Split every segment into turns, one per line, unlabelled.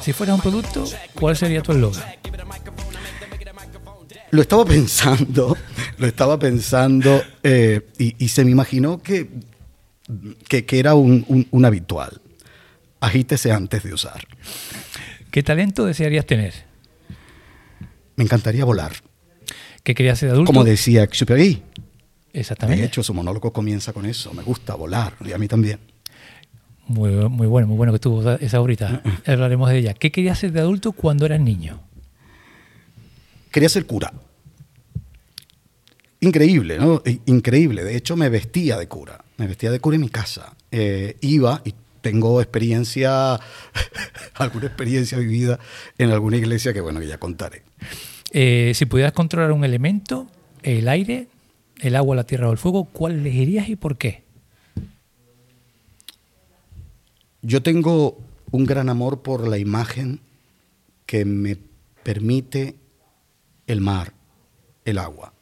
Si fueras un producto, ¿cuál sería tu eslogan?
Lo estaba pensando, lo estaba pensando eh, y, se me imaginó que, que, era un, un, habitual. Agítese antes de usar.
¿Qué talento desearías tener?
Me encantaría volar.
¿Qué querías ser adulto?
Como decía Exupéry.
Exactamente.
De hecho, su monólogo comienza con eso. Me gusta volar, y a mí también.
Muy, muy bueno, muy bueno que tuvo esa ahorita. Hablaremos de ella. ¿Qué querías ser de adulto cuando eras niño?
Quería ser cura. Increíble, ¿no? Increíble. De hecho, me vestía de cura. Me vestía de cura en mi casa. Eh, iba y tengo experiencia, alguna experiencia vivida en alguna iglesia que, bueno, que ya contaré.
Eh, si pudieras controlar un elemento, el aire, el agua, la tierra o el fuego, ¿cuál elegirías y por qué?
Yo tengo un gran amor por la imagen que me permite el mar, el agua.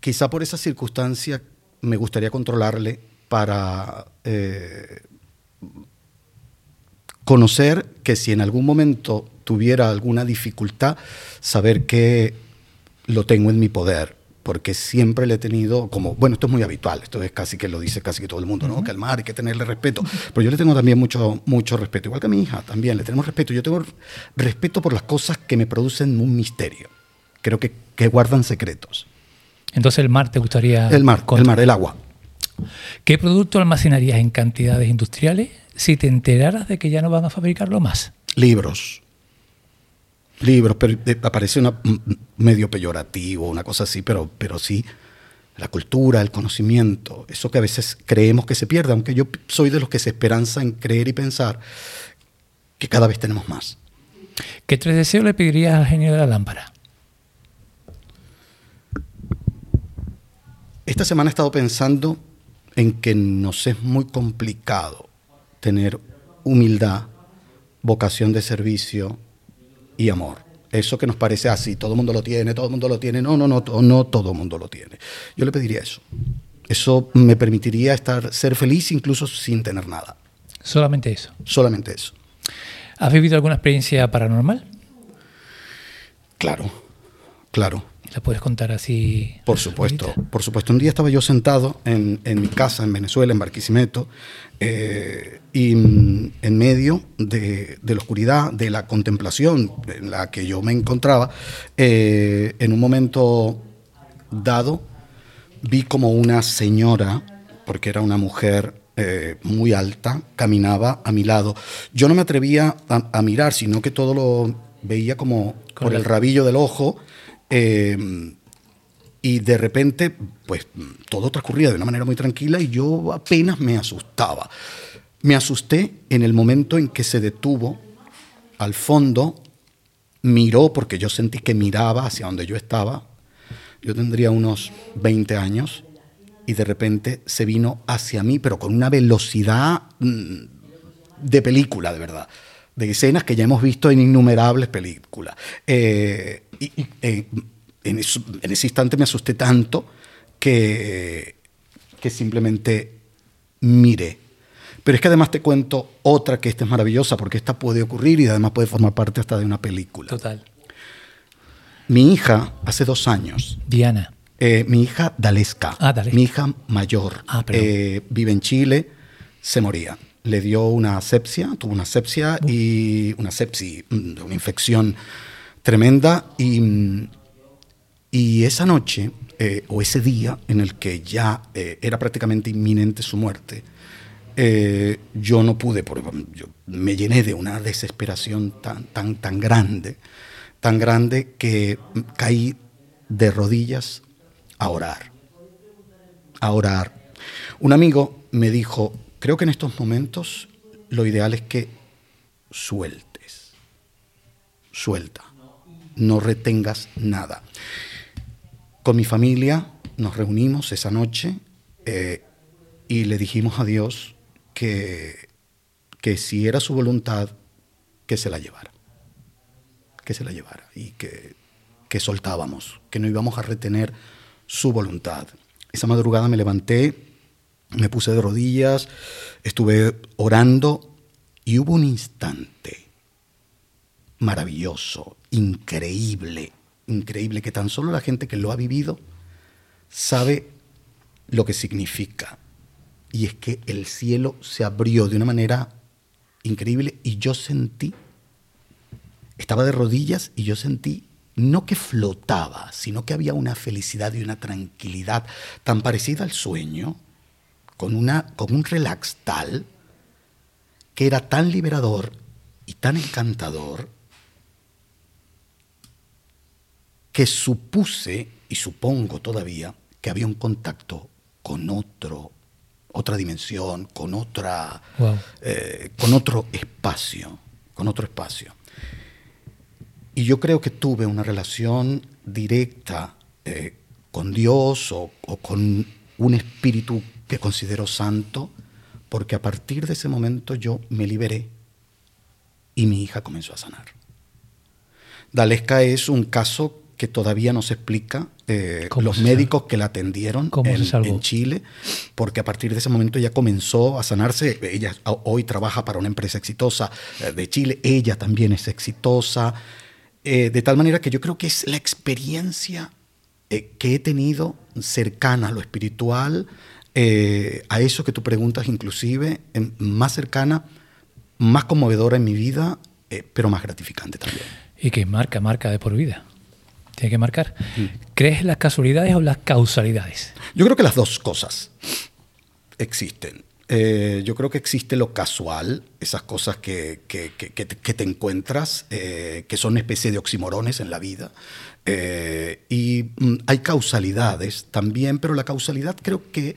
Quizá por esa circunstancia me gustaría controlarle para eh, conocer que si en algún momento tuviera alguna dificultad, saber que lo tengo en mi poder, porque siempre le he tenido como, bueno, esto es muy habitual, esto es casi que lo dice casi que todo el mundo, ¿no? Que al mar hay que tenerle respeto, pero yo le tengo también mucho, mucho respeto, igual que a mi hija también, le tenemos respeto, yo tengo respeto por las cosas que me producen un misterio creo que, que guardan secretos.
Entonces el mar te gustaría...
El mar, el mar, el agua.
¿Qué producto almacenarías en cantidades industriales si te enteraras de que ya no van a fabricarlo más?
Libros. Libros, pero aparece una, medio peyorativo, una cosa así, pero, pero sí, la cultura, el conocimiento, eso que a veces creemos que se pierde, aunque yo soy de los que se esperanza en creer y pensar que cada vez tenemos más.
¿Qué tres deseos le pedirías al genio de la lámpara?
Esta semana he estado pensando en que nos es muy complicado tener humildad, vocación de servicio y amor. Eso que nos parece así, todo el mundo lo tiene, todo el mundo lo tiene. No, no, no, no todo el mundo lo tiene. Yo le pediría eso. Eso me permitiría estar, ser feliz incluso sin tener nada.
Solamente eso.
Solamente eso.
¿Has vivido alguna experiencia paranormal?
Claro, claro.
¿La puedes contar así?
Por supuesto, por supuesto. Un día estaba yo sentado en, mi casa en Venezuela, en Barquisimeto, eh, y en medio de, la oscuridad, de la contemplación en la que yo me encontraba, eh, en un momento dado vi como una señora, porque era una mujer eh, muy alta, caminaba a mi lado. Yo no me atrevía a, mirar, sino que todo lo veía como por el rabillo del ojo Em, y de repente, pues todo transcurría de una manera muy tranquila y yo apenas me asustaba. Me asusté en el momento en que se detuvo al fondo, miró, porque yo sentí que miraba hacia donde yo estaba. Yo tendría unos 20 años y de repente se vino hacia mí, pero con una velocidad mm, de película, de verdad de escenas que ya hemos visto en innumerables películas. Eh, y, eh, en, ese instante me asusté tanto que, que simplemente miré. Pero es que además te cuento otra que esta es maravillosa, porque esta puede ocurrir y además puede formar parte hasta de una película.
Total.
Mi hija, hace dos años.
Diana.
Eh, mi hija Dalesca.
Ah,
Mi hija mayor.
Ah,
vive en Chile, se moría le dio una sepsia, tuvo una sepsia y una sepsis, mm, una infección tremenda. Y, y esa noche, eh, o ese día en el que ya eh, era prácticamente inminente su muerte, eh, yo no pude, porque yo me llené de una desesperación tan, tan, tan grande, tan grande que caí de rodillas a orar, a orar. Un amigo me dijo, Creo que en estos momentos lo ideal es que sueltes, suelta, no retengas nada. Con mi familia nos reunimos esa noche eh, y le dijimos a Dios que, que si era su voluntad, que se la llevara, que se la llevara y que, que soltábamos, que no íbamos a retener su voluntad. Esa madrugada me levanté me puse de rodillas, estuve orando Y hubo un instante maravilloso, increíble, increíble, que tan solo la gente que lo ha vivido sabe lo que significa. Y es que el cielo se abrió de una manera increíble y yo sentí, estaba de rodillas y yo sentí no que flotaba, sino que había una felicidad y una tranquilidad tan parecida al sueño, con, una, con un relax tal, que era tan liberador y tan encantador, que supuse, y supongo todavía, que había un contacto con otro, otra dimensión, con otra, eh, con otro espacio, con otro espacio. Y yo creo que tuve una relación directa eh, con Dios o, con un espíritu que considero santo, porque a partir de ese momento yo me liberé y mi hija comenzó a sanar. Dalesca es un caso que todavía no se explica eh, los médicos que la atendieron en, en, Chile, porque a partir de ese momento ya comenzó a sanarse. Ella hoy trabaja para una empresa exitosa eh, de Chile, ella también es exitosa. Eh, de tal manera que yo creo que es la experiencia eh, que he tenido cercana a lo espiritual, a eso que tú preguntas inclusive, más cercana, más conmovedora en mi vida, pero más gratificante también.
Y que marca, marca de por vida. Tiene que marcar. ¿Crees en las casualidades o las causalidades?
Yo creo que las dos cosas existen. Eh, yo creo que existe lo casual, esas cosas que, que, te encuentras, eh, que son una especie de oximorones en la vida. Eh, y mm, hay causalidades también, pero la causalidad creo que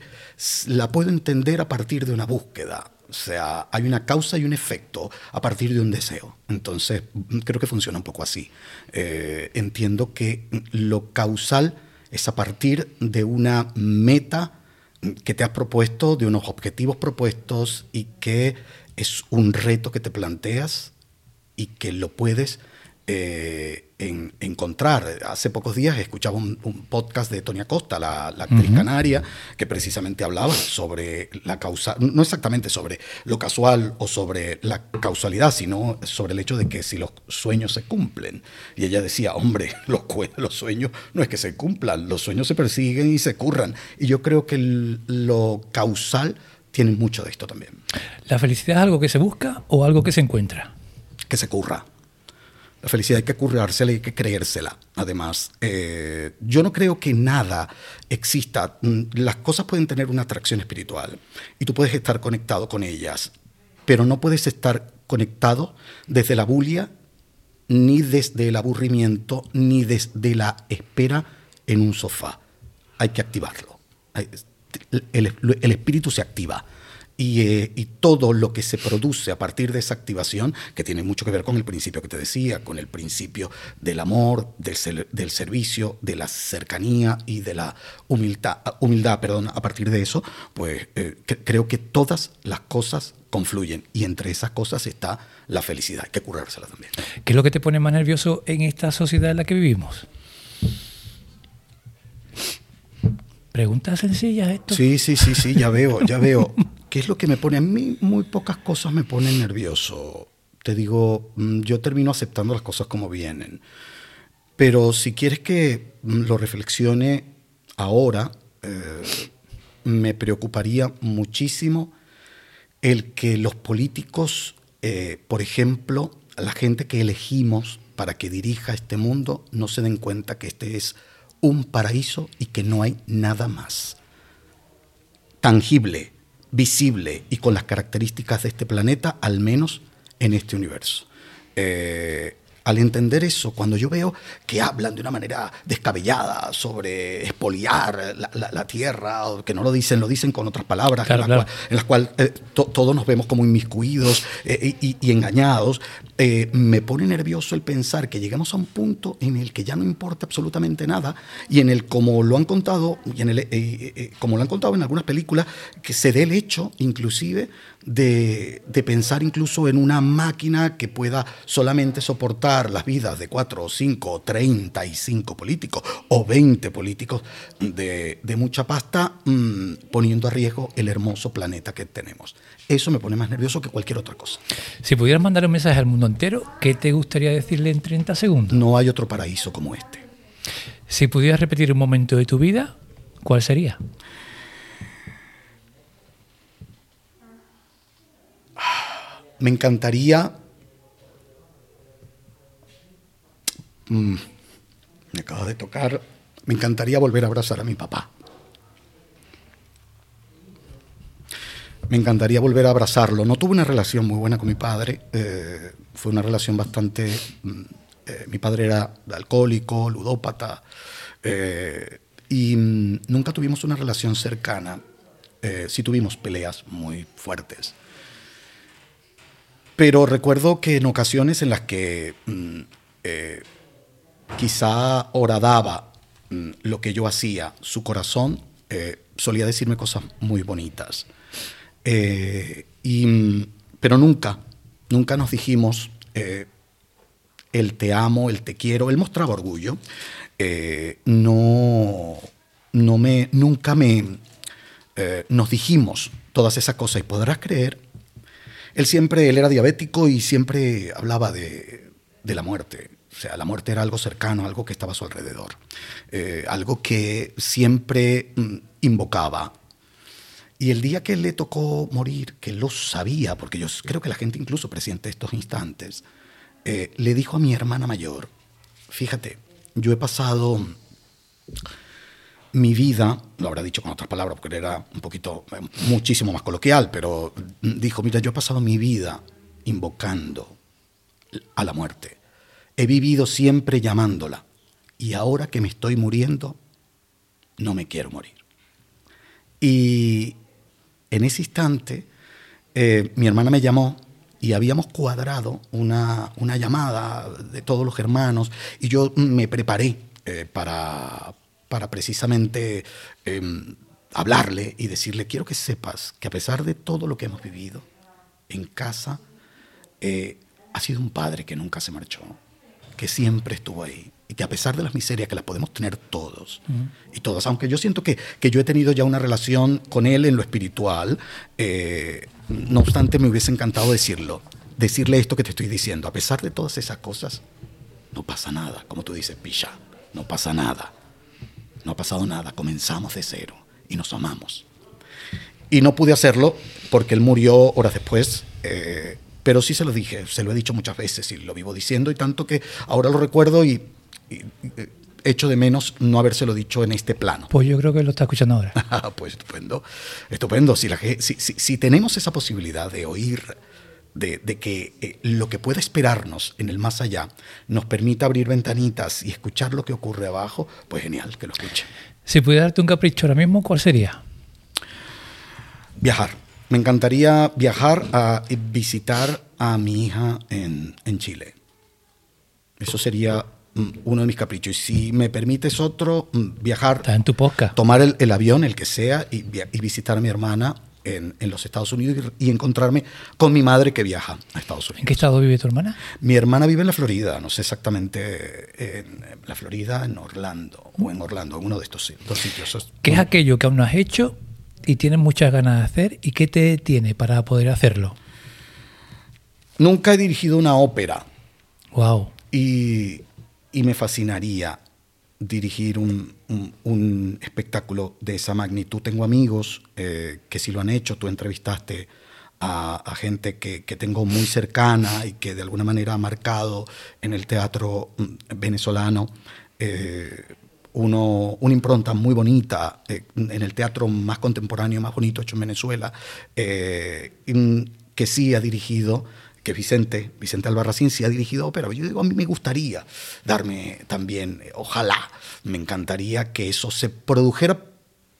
la puedo entender a partir de una búsqueda. O sea, hay una causa y un efecto a partir de un deseo. Entonces, creo que funciona un poco así. entiendo que lo causal es a partir de una meta que te has propuesto, de unos objetivos propuestos y que es un reto que te planteas y que lo puedes eh, en, encontrar. Hace pocos días escuchaba un, podcast de Tonia Costa, la, actriz canaria, que precisamente hablaba sobre la causa, no exactamente sobre lo casual o sobre la causalidad, sino sobre el hecho de que si los sueños se cumplen. Y ella decía, hombre, los, los sueños no es que se cumplan, los sueños se persiguen y se curran. Y yo creo que lo causal tiene mucho de esto también.
¿La felicidad es algo que se busca o algo que se encuentra?
Que se curra. La felicidad hay que currársela y hay que creérsela. Además, eh, yo no creo que nada exista. Mm, las cosas pueden tener una atracción espiritual y tú puedes estar conectado con ellas, pero no puedes estar conectado desde la bulia, ni desde el aburrimiento, ni desde la espera en un sofá. Hay que activarlo. el espíritu se activa. Eh, y, todo lo que se produce a partir de esa activación, que tiene mucho que ver con el principio que te decía, con el principio del amor, del, del servicio, de la cercanía y de la humildad, humildad perdón, a partir de eso, pues eh, creo que todas las cosas confluyen y entre esas cosas está la felicidad, hay que curársela también.
¿Qué es lo que te pone más nervioso en esta sociedad en la que vivimos? Preguntas sencillas esto.
Sí, sí, sí, sí, ya veo, ya veo. ¿Qué es lo que me pone? A mí muy pocas cosas me ponen nervioso. Te digo, mm, yo termino aceptando las cosas como vienen. Pero si quieres que mm, lo reflexione ahora, eh, me preocuparía muchísimo el que los políticos, eh, por ejemplo, la gente que elegimos para que dirija este mundo, no se den cuenta que este es un paraíso y que no hay nada más tangible visible y con las características de este planeta, al menos en este universo. Eh, al entender eso, cuando yo veo que hablan de una manera descabellada sobre expoliar la, tierra, o que no lo dicen, lo dicen con otras palabras, en, las cuales eh, todos nos vemos como inmiscuidos eh, y, engañados, eh, me pone nervioso el pensar que llegamos a un punto en el que ya no importa absolutamente nada y en el, como lo han contado, y en el, como lo han contado en algunas películas, que se dé el hecho, inclusive, de, de pensar incluso en una máquina que pueda solamente soportar las vidas de cuatro o cinco o treinta y cinco políticos o veinte políticos de, de mucha pasta, mm, poniendo a riesgo el hermoso planeta que tenemos. Eso me pone más nervioso que cualquier otra cosa.
Si pudieras mandar un mensaje al mundo entero, ¿qué te gustaría decirle en 30 segundos?
No hay otro paraíso como este.
Si pudieras repetir un momento de tu vida, ¿cuál sería?
Me encantaría... Mm, me acaba de tocar. Me encantaría volver a abrazar a mi papá. Me encantaría volver a abrazarlo. No tuve una relación muy buena con mi padre. eh, fue una relación bastante... mm, eh, mi padre era alcohólico, ludópata. eh, y mm, nunca tuvimos una relación cercana. Sí tuvimos peleas muy fuertes. Pero recuerdo que en ocasiones en las que eh, quizá horadaba mm, lo que yo hacía, su corazón eh, solía decirme cosas muy bonitas. Eh, mm, pero nunca, nunca nos dijimos eh, el te amo, el te quiero. Él mostraba orgullo. Eh, no, no me, nunca me, nos dijimos todas esas cosas. Y podrás creer él siempre, él era diabético y siempre hablaba de la muerte. Sea, la muerte era algo cercano, algo que estaba a su alrededor. Eh, algo que siempre mm, invocaba. Y el día que le tocó morir, que lo sabía, porque yo creo que la gente incluso presiente estos instantes, eh, le dijo a mi hermana mayor, fíjate, yo he pasado mi vida, lo habrá dicho con otras palabras porque era un poquito, eh, muchísimo más coloquial, pero dijo, mira, yo he pasado mi vida invocando a la muerte. He vivido siempre llamándola. Y ahora que me estoy muriendo, no me quiero morir. Y en ese instante, eh, mi hermana me llamó y habíamos cuadrado una, una llamada de todos los hermanos y yo me preparé eh, para, para precisamente eh, hablarle y decirle, quiero que sepas que a pesar de todo lo que hemos vivido en casa, eh, ha sido un padre que nunca se marchó, que siempre estuvo ahí y que a pesar de las miserias que las podemos tener todos y todas, aunque yo siento que, que yo he tenido ya una relación con él en lo espiritual, eh, no obstante me hubiese encantado decirlo, decirle esto que te estoy diciendo, a pesar de todas esas cosas, no pasa nada, como tú dices, Pisha, no pasa nada, no ha pasado nada, comenzamos de cero y nos amamos. Y no pude hacerlo porque él murió horas después, eh, pero sí se lo dije, se lo he dicho muchas veces y lo vivo diciendo y tanto que ahora lo recuerdo y, y- y, eh, echo de menos no habérselo dicho en este plano.
Pues yo creo que lo está escuchando ahora.
Ah, pues estupendo, estupendo. Si, la ge- si, si- si tenemos esa posibilidad de oír, de, de que eh, lo que pueda esperarnos en el más allá nos permita abrir ventanitas y escuchar lo que ocurre abajo, pues genial, que lo escuche.
Si pudiera darte un capricho ahora mismo, ¿cuál sería?
Viajar. Me encantaría viajar a visitar a mi hija en, en Chile. Eso sería mm, uno de mis caprichos. Y si me permites otro, mm, viajar
Está en tu podcast.
tomar el, el avión, el que sea, y, visitar a mi hermana en, en los Estados Unidos y, y encontrarme con mi madre que viaja a Estados
¿En
Unidos.
qué estado vive tu hermana?
Mi hermana vive en la Florida, no sé exactamente en la Florida, en Orlando, o en Orlando, en uno de estos si- dos sitios.
¿Qué es aquello que aún no has hecho y tienes muchas ganas de hacer y qué te tiene para poder hacerlo?
Nunca he dirigido una ópera
Wow.
y, y me fascinaría dirigir un, un- un espectáculo de esa magnitud. Tengo amigos eh, que sí lo han hecho, tú entrevistaste a, a gente que, que tengo muy cercana y que de alguna manera ha marcado en el teatro mm, venezolano eh, uno, una impronta muy bonita eh, en el teatro más contemporáneo, más bonito hecho en Venezuela, eh, mm, que sí ha dirigido que Vicente, Vicente Albarracín sí ha dirigido ópera. Yo digo, a mí me gustaría darme también, eh, ojalá, me encantaría que eso se produjera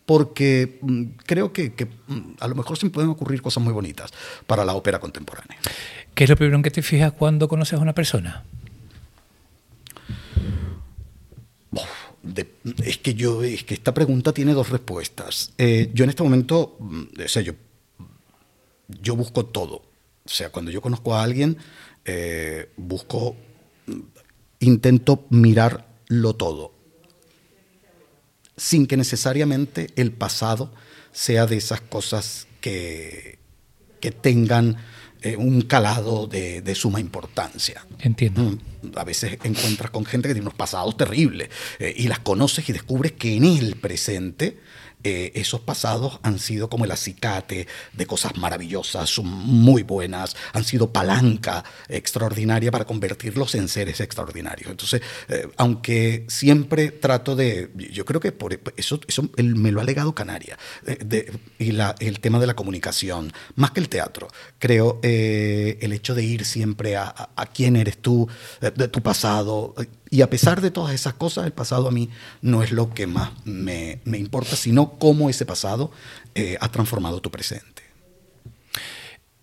porque mm, creo que, que, mm, a lo mejor se pueden ocurrir cosas muy bonitas para la ópera contemporánea.
¿Qué es lo primero en que te fijas cuando conoces a una persona?
Es que yo, es que esta pregunta tiene dos respuestas. Eh, yo en este momento, mm, o sea, yo, yo busco todo. O sea, cuando yo conozco a alguien, eh, busco intento mirarlo todo, sin que necesariamente el pasado sea de esas cosas que, que tengan eh, un calado de, de, suma importancia.
Entiendo. Mm,
a veces encuentras con gente que tiene unos pasados terribles eh, y las conoces y descubres que en el presente eh, esos pasados han sido como el acicate de cosas maravillosas, muy buenas, han sido palanca extraordinaria para convertirlos en seres extraordinarios. Entonces, eh, aunque siempre trato de, yo creo que por eso, eso me lo ha legado Canaria, eh, y la, el tema de la comunicación, más que el teatro, creo el hecho de ir siempre a, a, quién eres tú, de tu pasado, y a pesar de todas esas cosas, el pasado a mí no es lo que más me, me importa, sino cómo ese pasado eh, ha transformado tu presente.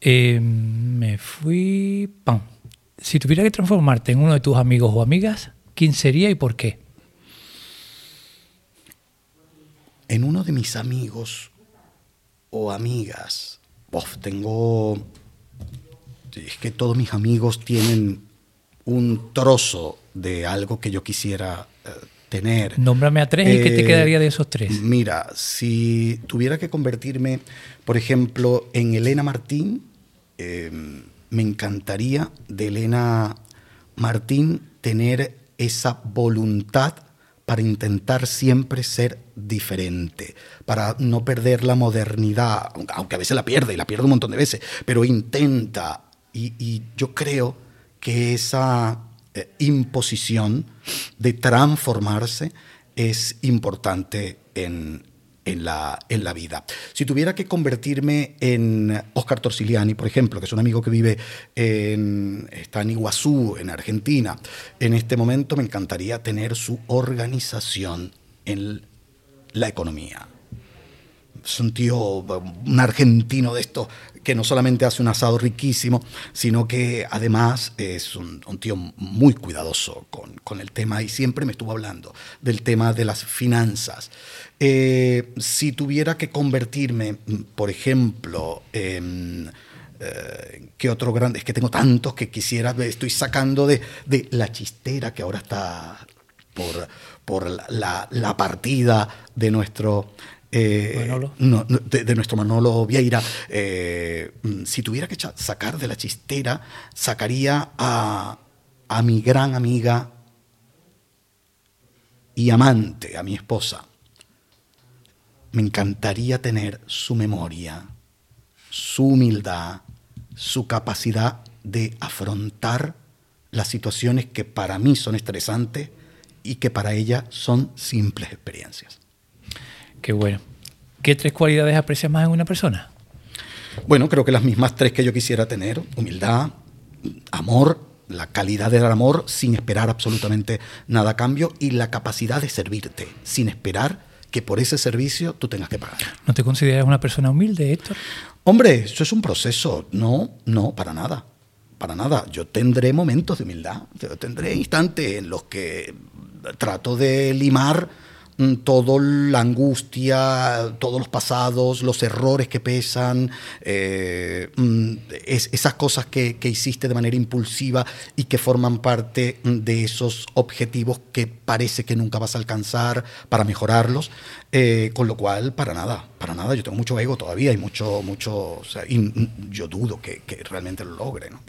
Eh, me fui... Pam. Si tuviera que transformarte en uno de tus amigos o amigas, ¿quién sería y por qué?
En uno de mis amigos o amigas, tengo... Es que todos mis amigos tienen un trozo de algo que yo quisiera eh, tener.
Nómbrame a tres y qué te eh, quedaría de esos tres.
Mira, si tuviera que convertirme, por ejemplo, en Elena Martín, eh, me encantaría de Elena Martín tener esa voluntad para intentar siempre ser diferente, para no perder la modernidad, aunque a veces la pierde y la pierde un montón de veces, pero intenta. y yo creo que esa eh, imposición de transformarse es importante en, la, en la vida. Si tuviera que convertirme en Oscar Torsiliani, por ejemplo, que es un amigo que vive en, está en Iguazú, en Argentina, en este momento me encantaría tener su organización en la economía. Es un tío, un argentino de estos que no solamente hace un asado riquísimo, sino que además es un, tío muy cuidadoso con, el tema y siempre me estuvo hablando del tema de las finanzas. Eh, si tuviera que convertirme, por ejemplo, en... Eh, ¿Qué otro grande? Es que tengo tantos que quisiera, estoy sacando de, de la chistera que ahora está por, por la, partida de nuestro eh, de, nuestro Manolo Vieira, eh, mm, si tuviera que sacar de la chistera, sacaría a, a mi gran amiga y amante, a mi esposa. Me encantaría tener su memoria, su humildad, su capacidad de afrontar las situaciones que para mí son estresantes y que para ella son simples experiencias.
Qué bueno. ¿Qué tres cualidades aprecias más en una persona?
Bueno, creo que las mismas tres que yo quisiera tener. Humildad, amor, la calidad del amor sin esperar absolutamente nada a cambio y la capacidad de servirte sin esperar que por ese servicio tú tengas que pagar.
¿No te consideras una persona humilde, Héctor?
Hombre, eso es un proceso. No, no, para nada. Para nada. Yo tendré momentos de humildad. Yo tendré instantes en los que trato de limar toda la angustia, todos los pasados, los errores que pesan, eh, mm, esas cosas que, hiciste de manera impulsiva y que forman parte mm, de esos objetivos que parece que nunca vas a alcanzar para mejorarlos. Eh, con lo cual, para nada, para nada, yo tengo mucho ego todavía y mucho, mucho, y yo dudo que, realmente lo logre. ¿no?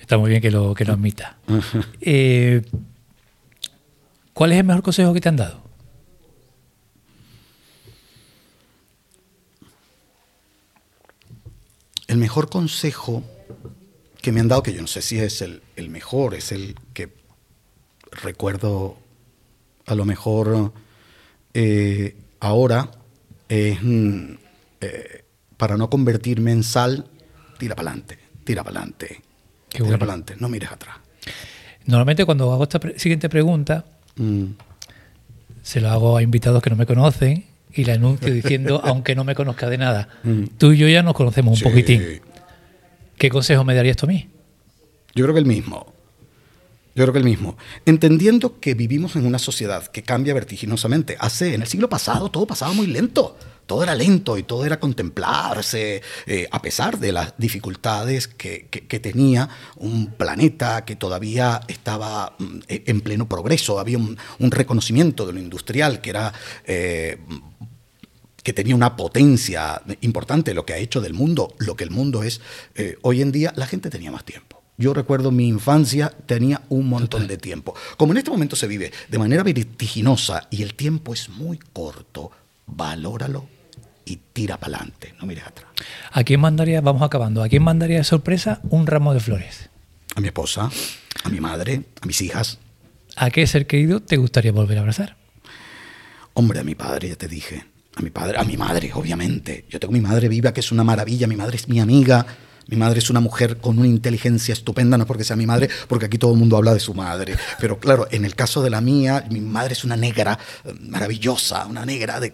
Está muy bien que lo, que lo admita. Eh, ¿Cuál es el mejor consejo que te han dado?
El mejor consejo que me han dado, que yo no sé si es el, mejor, es el que recuerdo a lo mejor eh, ahora, es mm, eh, para no convertirme en sal, tira para adelante, tira para adelante, tira para adelante, no mires atrás.
Normalmente cuando hago esta siguiente pregunta, mm. se lo hago a invitados que no me conocen y le anuncio diciendo, aunque no me conozca de nada, mm. tú y yo ya nos conocemos un poquitín. ¿Qué consejo me darías tú a mí?
Yo creo que el mismo. Yo creo que el mismo. Entendiendo que vivimos en una sociedad que cambia vertiginosamente. Hace, en el siglo pasado, todo pasaba muy lento. Todo era lento y todo era contemplarse, eh, a pesar de las dificultades que, tenía un planeta que todavía estaba mm, en pleno progreso. Había un, reconocimiento de lo industrial que era. Eh, que tenía una potencia importante, lo que ha hecho del mundo, lo que el mundo es eh, hoy en día, la gente tenía más tiempo. Yo recuerdo mi infancia, tenía un montón de tiempo. Como en este momento se vive de manera vertiginosa y el tiempo es muy corto, valóralo y tira para adelante, no mires atrás.
¿A quién mandaría, vamos acabando, a quién mandaría de sorpresa un ramo de flores?
A mi esposa, a mi madre, a mis hijas.
¿A qué ser querido te gustaría volver a abrazar?
Hombre, a mi padre, ya te dije. A mi padre, a mi madre, obviamente. Yo tengo mi madre viva, que es una maravilla. Mi madre es mi amiga. Mi madre es una mujer con una inteligencia estupenda, no porque sea mi madre, porque aquí todo el mundo habla de su madre. Pero claro, en el caso de la mía, mi madre es una negra eh, maravillosa, una negra del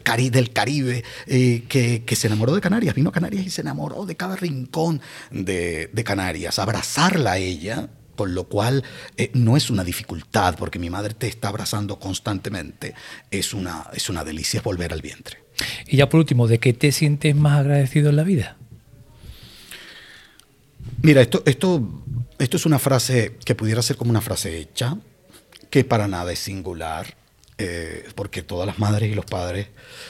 Caribe, eh, que, se enamoró de Canarias, vino a Canarias y se enamoró de cada rincón de, Canarias. Abrazarla a ella, con lo cual eh, no es una dificultad, porque mi madre te está abrazando constantemente, es una, es una delicia, volver al vientre.
Y ya por último, ¿de qué te sientes más agradecido en la vida?
Mira, esto, esto, esto es una frase que pudiera ser como una frase hecha, que para nada es singular, eh, porque todas las madres y los padres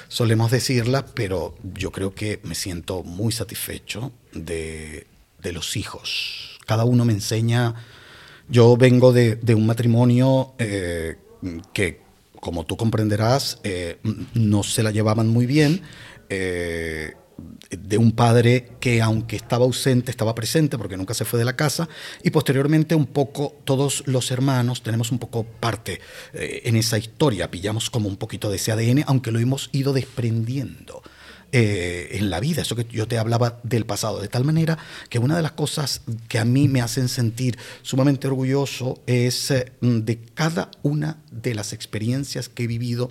solemos decirla, pero yo creo que me siento muy satisfecho de, los hijos. Cada uno me enseña, yo vengo de, un matrimonio eh, que, como tú comprenderás, eh, no se la llevaban muy bien de un padre que aunque estaba ausente, estaba presente porque nunca se fue de la casa y posteriormente un poco todos los hermanos tenemos un poco parte eh, en esa historia, pillamos como un poquito de ese ADN, aunque lo hemos ido desprendiendo. Eh, en la vida, eso que yo te hablaba del pasado, de tal manera que una de las cosas que a mí me hacen sentir sumamente orgulloso es eh, de cada una de las experiencias que he vivido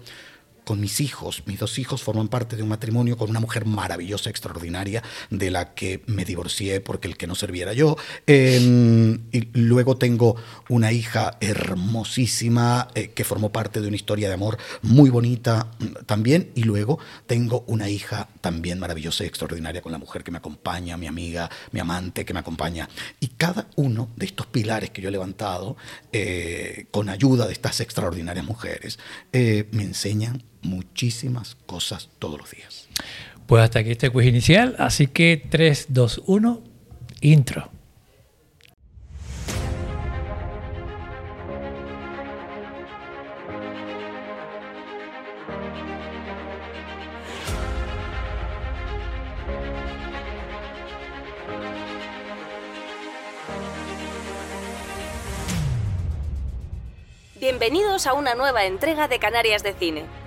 con mis hijos. Mis dos hijos forman parte de un matrimonio con una mujer maravillosa, extraordinaria, de la que me divorcié porque el que no serviera yo. Em, y luego tengo una hija hermosísima eh, que formó parte de una historia de amor muy bonita mm, también. Y luego tengo una hija también maravillosa y extraordinaria con la mujer que me acompaña, mi amiga, mi amante que me acompaña. Y cada uno de estos pilares que yo he levantado, eh, con ayuda de estas extraordinarias mujeres, eh, me enseñan muchísimas cosas todos los días.
Pues hasta aquí este quiz inicial, así que 3, 2, 1, intro.
Bienvenidos a una nueva entrega de Canarias de Cine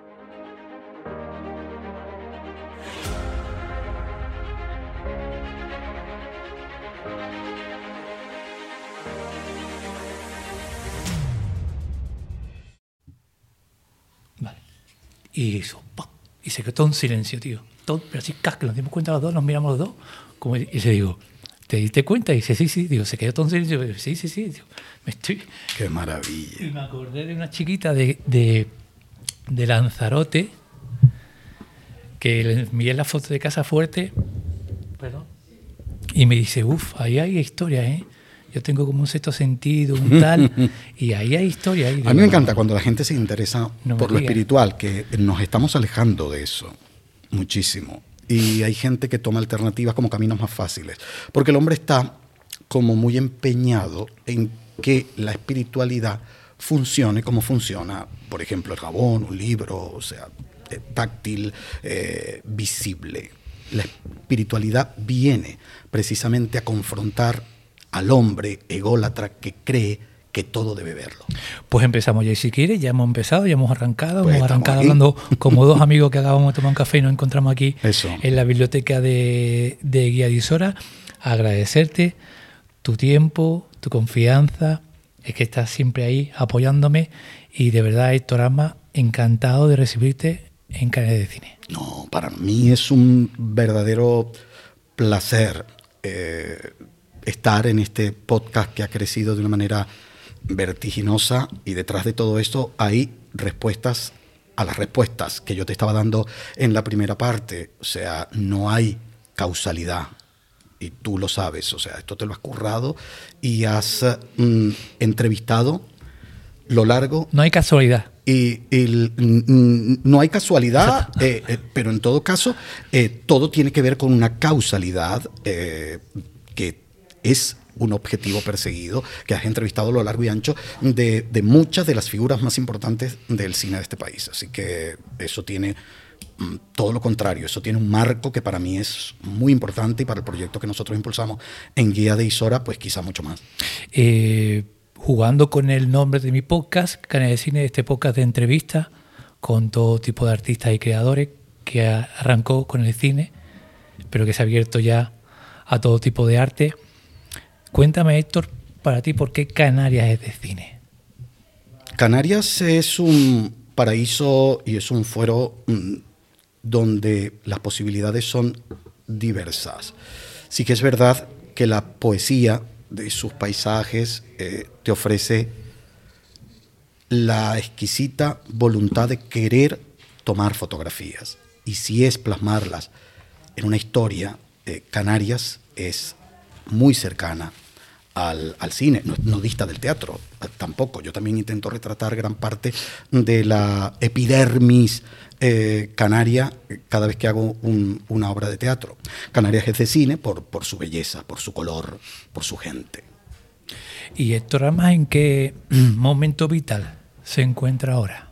Y eso, y se quedó todo un silencio, tío. Todo, pero así, que nos dimos cuenta los dos, nos miramos los dos. Como, y le digo, ¿te diste cuenta? Y dice, sí, sí. Digo, se quedó todo un silencio. Digo, sí, sí, sí. me estoy...
Qué maravilla.
Y me acordé de una chiquita de, de, de Lanzarote que le envié la foto de Casa Fuerte. Perdón. Y me dice, uff, ahí hay historia, ¿eh? Yo tengo como un sexto sentido, un tal, y ahí hay historia. Ahí,
a mí me encanta cuando la gente se interesa por lo espiritual, que nos estamos alejando de eso muchísimo. y hay gente que toma alternativas como caminos más fáciles. Porque el hombre está como muy empeñado en que la espiritualidad funcione como funciona, por ejemplo, el jabón, un libro, o sea, eh, táctil, eh, visible. La espiritualidad viene precisamente a confrontar al hombre ególatra que cree que todo debe verlo.
Pues empezamos ya, y si quieres, ya hemos empezado, ya hemos arrancado,
Pues
hemos arrancado hablando como dos amigos que acabamos de tomar un café y nos encontramos aquí
Eso.
en la biblioteca de, de Guía Disora. Agradecerte tu tiempo, tu confianza, es que estás siempre ahí apoyándome y de verdad, Héctor Ama, encantado de recibirte en Canales de Cine.
No, para mí es un verdadero placer eh, estar en este podcast que ha crecido de una manera vertiginosa y detrás de todo esto hay respuestas a las respuestas que yo te estaba dando en la primera parte. O sea, no hay causalidad. Y tú lo sabes, o sea, esto te lo has currado y has mm, entrevistado lo largo
No hay casualidad.
y, no hay casualidad, eh, eh, pero en todo caso, eh, todo tiene que ver con una causalidad que es un objetivo perseguido, que has entrevistado a lo largo y ancho de, de muchas de las figuras más importantes del cine de este país. Así que eso tiene mm, todo lo contrario, eso tiene un marco que para mí es muy importante y para el proyecto que nosotros impulsamos en Guía de Isora, pues quizá mucho más.
eh, jugando con el nombre de mi podcast, Canal de Cine, este podcast de entrevistas con todo tipo de artistas y creadores que arrancó con el cine, pero que se ha abierto ya a todo tipo de arte. Cuéntame, Héctor, para ti, ¿por qué Canarias es de cine?
Canarias es un paraíso y es un fuero mm, donde las posibilidades son diversas. Sí que es verdad que la poesía de sus paisajes eh, te ofrece la exquisita voluntad de querer tomar fotografías. Y si es plasmarlas en una historia, eh, Canarias es muy cercana al, al cine, no, no dista del teatro tampoco. Yo también intento retratar gran parte de la epidermis eh, canaria cada vez que hago un- una obra de teatro. Canarias es de cine por, por su belleza, por su color, por su gente.
¿Y Héctor Amas en qué momento vital se encuentra ahora?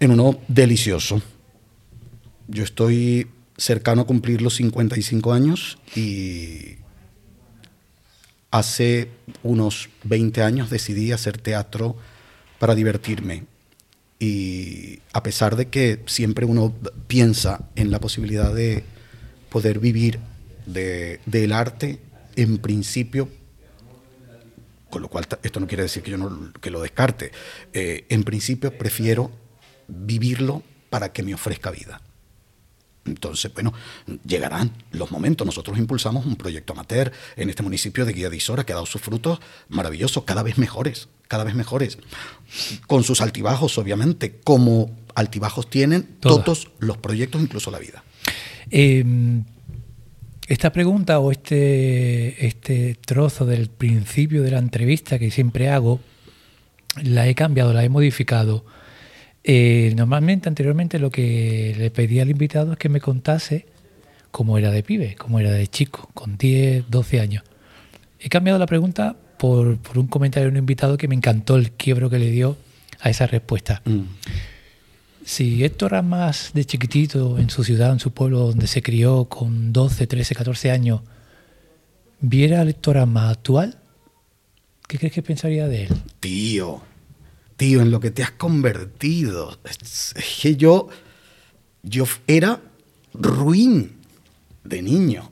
en uno delicioso. Yo estoy cercano a cumplir los 55 años y hace unos 20 años decidí hacer teatro para divertirme. Y a pesar de que siempre uno piensa en la posibilidad de poder vivir de- del arte, en principio con lo cual esto no quiere decir que yo que lo descarte. Eh, en principio prefiero vivirlo para que me ofrezca vida. Entonces, bueno, llegarán los momentos. Nosotros impulsamos un proyecto amateur en este municipio de Guía de Isora que ha dado sus frutos maravillosos, cada vez mejores, cada vez mejores. Con sus altibajos, obviamente, como altibajos tienen
Todas.
todos los proyectos, incluso la vida.
Eh, esta pregunta o este, este trozo del principio de la entrevista que siempre hago, la he cambiado, la he modificado. Eh, normalmente, anteriormente, lo que le pedía al invitado es que me contase cómo era de pibe, cómo era de chico, con 10, 12 años. He cambiado la pregunta por, por un comentario de un invitado que me encantó el quiebro que le dio a esa respuesta.
Mm.
Si Héctor Amas de chiquitito en su ciudad, en su pueblo donde se crió con 12, 13, 14 años, viera al Héctor Amas actual, ¿qué crees que pensaría de él?
Tío, tío, en lo que te has convertido. Es, que yo, yo era ruin de niño,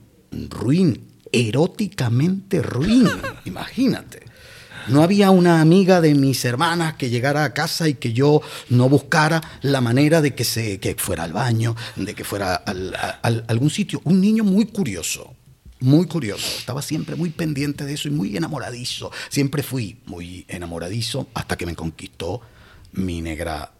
ruin, eróticamente ruin, imagínate. No había una amiga de mis hermanas que llegara a casa y que yo no buscara la manera de que, se, que fuera al baño, de que fuera al- a- al- a algún sitio. Un niño muy curioso, muy curioso. Estaba siempre muy pendiente de eso y muy enamoradizo. Siempre fui muy enamoradizo hasta que me conquistó mi negra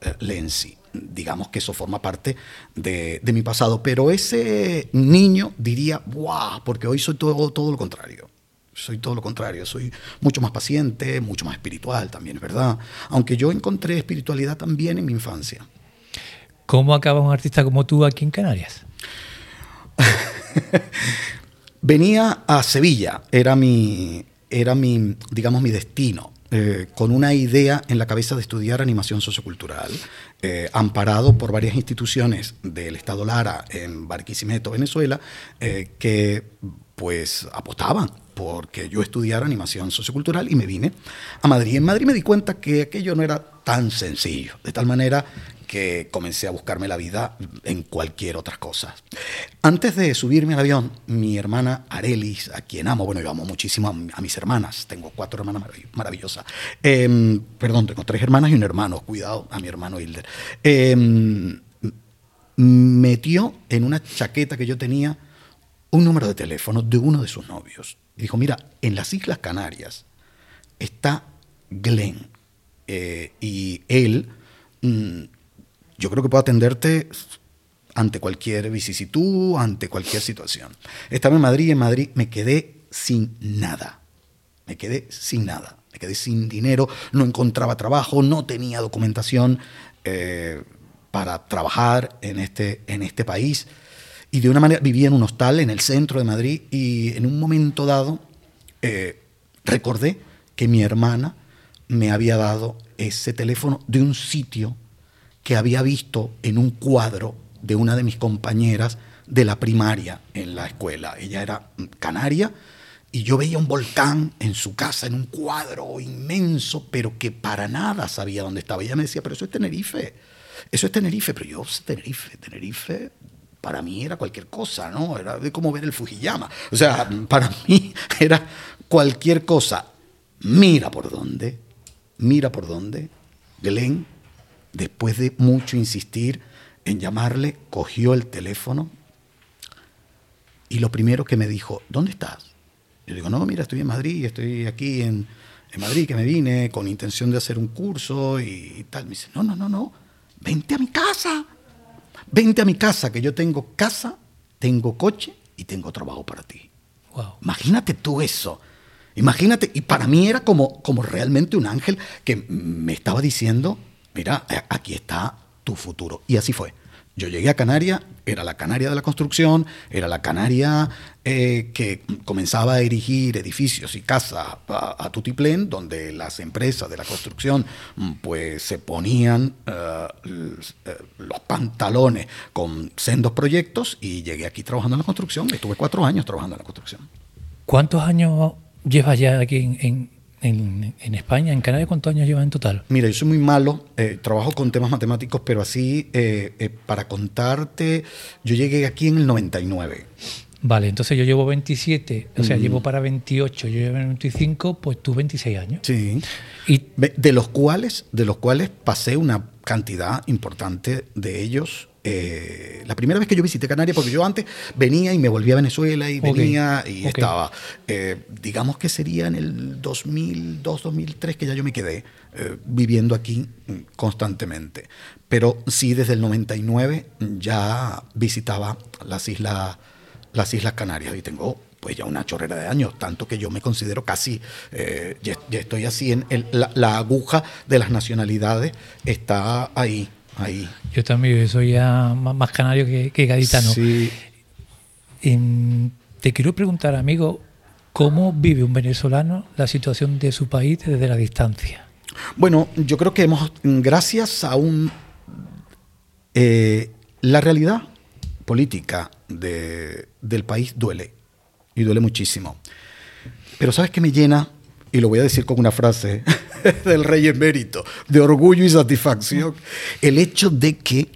eh, Lenzi. Digamos que eso forma parte de, de mi pasado. Pero ese niño diría, ¡guau! Porque hoy soy todo, todo lo contrario. Soy todo lo contrario, soy mucho más paciente, mucho más espiritual también, es verdad. Aunque yo encontré espiritualidad también en mi infancia.
¿Cómo acaba un artista como tú aquí en Canarias?
Venía a Sevilla, era mi, era mi digamos, mi destino. Eh, con una idea en la cabeza de estudiar animación sociocultural, eh, amparado por varias instituciones del Estado Lara en Barquisimeto, Venezuela, eh, que pues apostaban porque yo estudiara animación sociocultural y me vine a Madrid. En Madrid me di cuenta que aquello no era tan sencillo, de tal manera que comencé a buscarme la vida en cualquier otra cosa. Antes de subirme al avión, mi hermana Arelis, a quien amo, bueno, yo amo muchísimo a, mis hermanas, tengo cuatro hermanas maravillosas, em, perdón, tengo tres hermanas y un hermano, cuidado a mi hermano Hilder, em, metió en una chaqueta que yo tenía un número de teléfono de uno de sus novios. Dijo, mira, en las Islas Canarias está Glenn eh, y él mm, yo creo que puedo atenderte ante cualquier vicisitud, ante cualquier situación. Estaba en Madrid y en Madrid me quedé sin nada. Me quedé sin nada. Me quedé sin dinero, no encontraba trabajo, no tenía documentación eh, para trabajar en este, en este país. Y de una manera vivía en un hostal en el centro de Madrid y en un momento dado eh, recordé que mi hermana me había dado ese teléfono de un sitio que había visto en un cuadro de una de mis compañeras de la primaria en la escuela. Ella era canaria y yo veía un volcán en su casa, en un cuadro inmenso, pero que para nada sabía dónde estaba. Ella me decía, pero eso es Tenerife, eso es Tenerife, pero yo, Tenerife, Tenerife, para mí era cualquier cosa, ¿no? Era de como ver el Fujiyama. O sea, para mí era cualquier cosa. Mira por dónde, mira por dónde, Glenn después de mucho insistir en llamarle, cogió el teléfono y lo primero que me dijo, ¿dónde estás? Yo digo, no, mira, estoy en Madrid, estoy aquí en, Madrid, que me vine con intención de hacer un curso y, tal. Me dice, no, no, no, no, vente a mi casa, vente a mi casa, que yo tengo casa, tengo coche y tengo trabajo para ti. Wow. Imagínate tú eso. Imagínate, y para mí era como, como realmente un ángel que me estaba diciendo, mira, eh, aquí está tu futuro. Y así fue. Yo llegué a Canarias, era la Canaria de la construcción, era la Canaria eh, que comenzaba a erigir edificios y casas a, Tutiplén, donde las empresas de la construcción mm, pues se ponían eh, los pantalones con sendos proyectos y llegué aquí trabajando en la construcción. Estuve cuatro años trabajando en la construcción.
¿Cuántos años llevas ya aquí en, en, España, en Canarias, ¿cuántos años llevas en total?
Mira, yo soy muy malo, eh, trabajo con temas matemáticos, pero así, eh, eh, para contarte, yo llegué aquí en el 99.
Vale, entonces yo llevo 27, o sea, llevo para 28, yo llevo 25, pues tú 26 años.
Sí. Y de los cuales, de los cuales pasé una cantidad importante de ellos eh, la primera vez que yo visité Canarias, porque yo antes venía y me volvía a Venezuela y venía y estaba, eh, digamos que sería en el 2002, 2003 que ya yo me quedé eh, viviendo aquí constantemente. Pero sí, desde el 99 ya visitaba las islas, las islas Canarias y tengo pues ya una chorrera de años, tanto que yo me considero casi, ya, estoy así en la, la aguja de las nacionalidades, está ahí ahí.
Yo también soy ya más, canario que, gaditano. Sí. Em, te quiero preguntar, amigo, ¿cómo vive un venezolano la situación de su país desde la distancia?
Bueno, yo creo que hemos, gracias a un... Eh, la realidad política del país duele, y duele muchísimo. Pero ¿sabes qué me llena? Y lo voy a decir con una frase del rey emérito, de orgullo y satisfacción, el hecho de que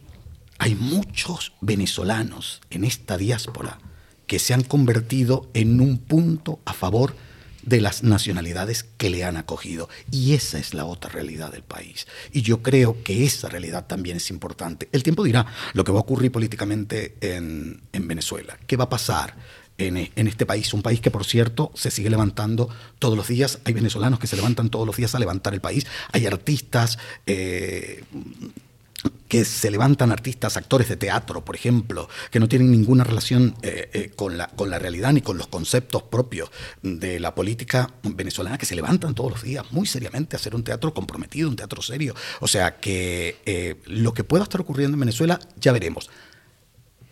hay muchos venezolanos en esta diáspora que se han convertido en un punto a favor de las nacionalidades que le han acogido. Y esa es la otra realidad del país. Y yo creo que esa realidad también es importante. El tiempo dirá lo que va a ocurrir políticamente en, en Venezuela. ¿Qué va a pasar? En, este país, un país que por cierto se sigue levantando todos los días, hay venezolanos que se levantan todos los días a levantar el país, hay artistas eh, que se levantan artistas, actores de teatro, por ejemplo, que no tienen ninguna relación eh, eh, con, la, con la realidad ni con los conceptos propios de la política venezolana, que se levantan todos los días muy seriamente a hacer un teatro comprometido, un teatro serio. O sea que lo que pueda estar ocurriendo en Venezuela ya veremos.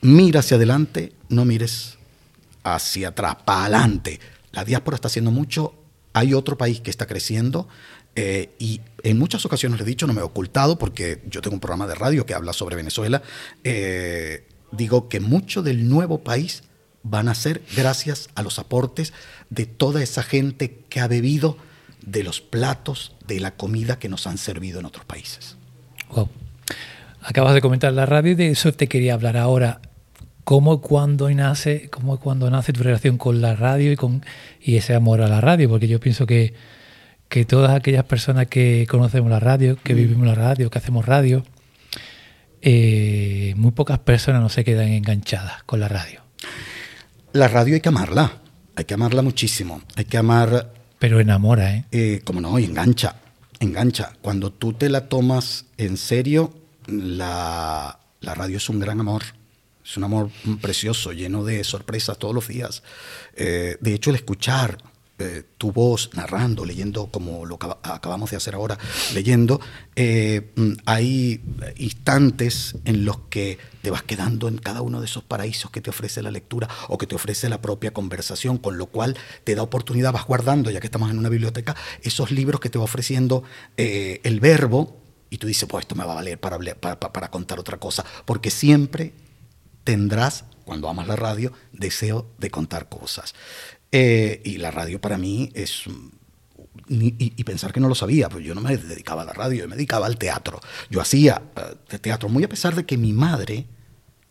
mira hacia adelante, no mires hacia atrás, para adelante. La diáspora está haciendo mucho, hay otro país que está creciendo eh, y en muchas ocasiones le he dicho, no me he ocultado, porque yo tengo un programa de radio que habla sobre Venezuela, eh, digo que mucho del nuevo país van a ser gracias a los aportes de toda esa gente que ha bebido de los platos de la comida que nos han servido en otros países.
Wow. Acabas de comentar la radio y de eso te quería hablar ahora. ¿Cómo y cuándo nace, cómo cuando nace tu relación con la radio y, con, y ese amor a la radio? Porque yo pienso que, que todas aquellas personas que conocemos la radio, que mm. vivimos la radio, que hacemos radio, eh, muy pocas personas no se quedan enganchadas con la radio.
La radio hay que amarla, hay que amarla muchísimo, hay que amar...
Pero enamora, ¿eh?
eh como no, y engancha, engancha. Cuando tú te la tomas en serio, la, la radio es un gran amor. Es un amor precioso, lleno de sorpresas todos los días. Eh, de hecho, el escuchar eh, tu voz narrando, leyendo como lo acabamos de hacer ahora, leyendo, eh, mm, hay instantes en los que te vas quedando en cada uno de esos paraísos que te ofrece la lectura o que te ofrece la propia conversación, con lo cual te da oportunidad, vas guardando, ya que estamos en una biblioteca, esos libros que te va ofreciendo el verbo y tú dices, pues esto me va a valer para, para, para contar otra cosa, porque siempre tendrás, cuando amas la radio, deseo de contar cosas. Eh, y la radio para mí es... Y, pensar que no lo sabía, pues yo no me dedicaba a la radio, yo me dedicaba al teatro. Yo hacía uh, teatro, muy a pesar de que mi madre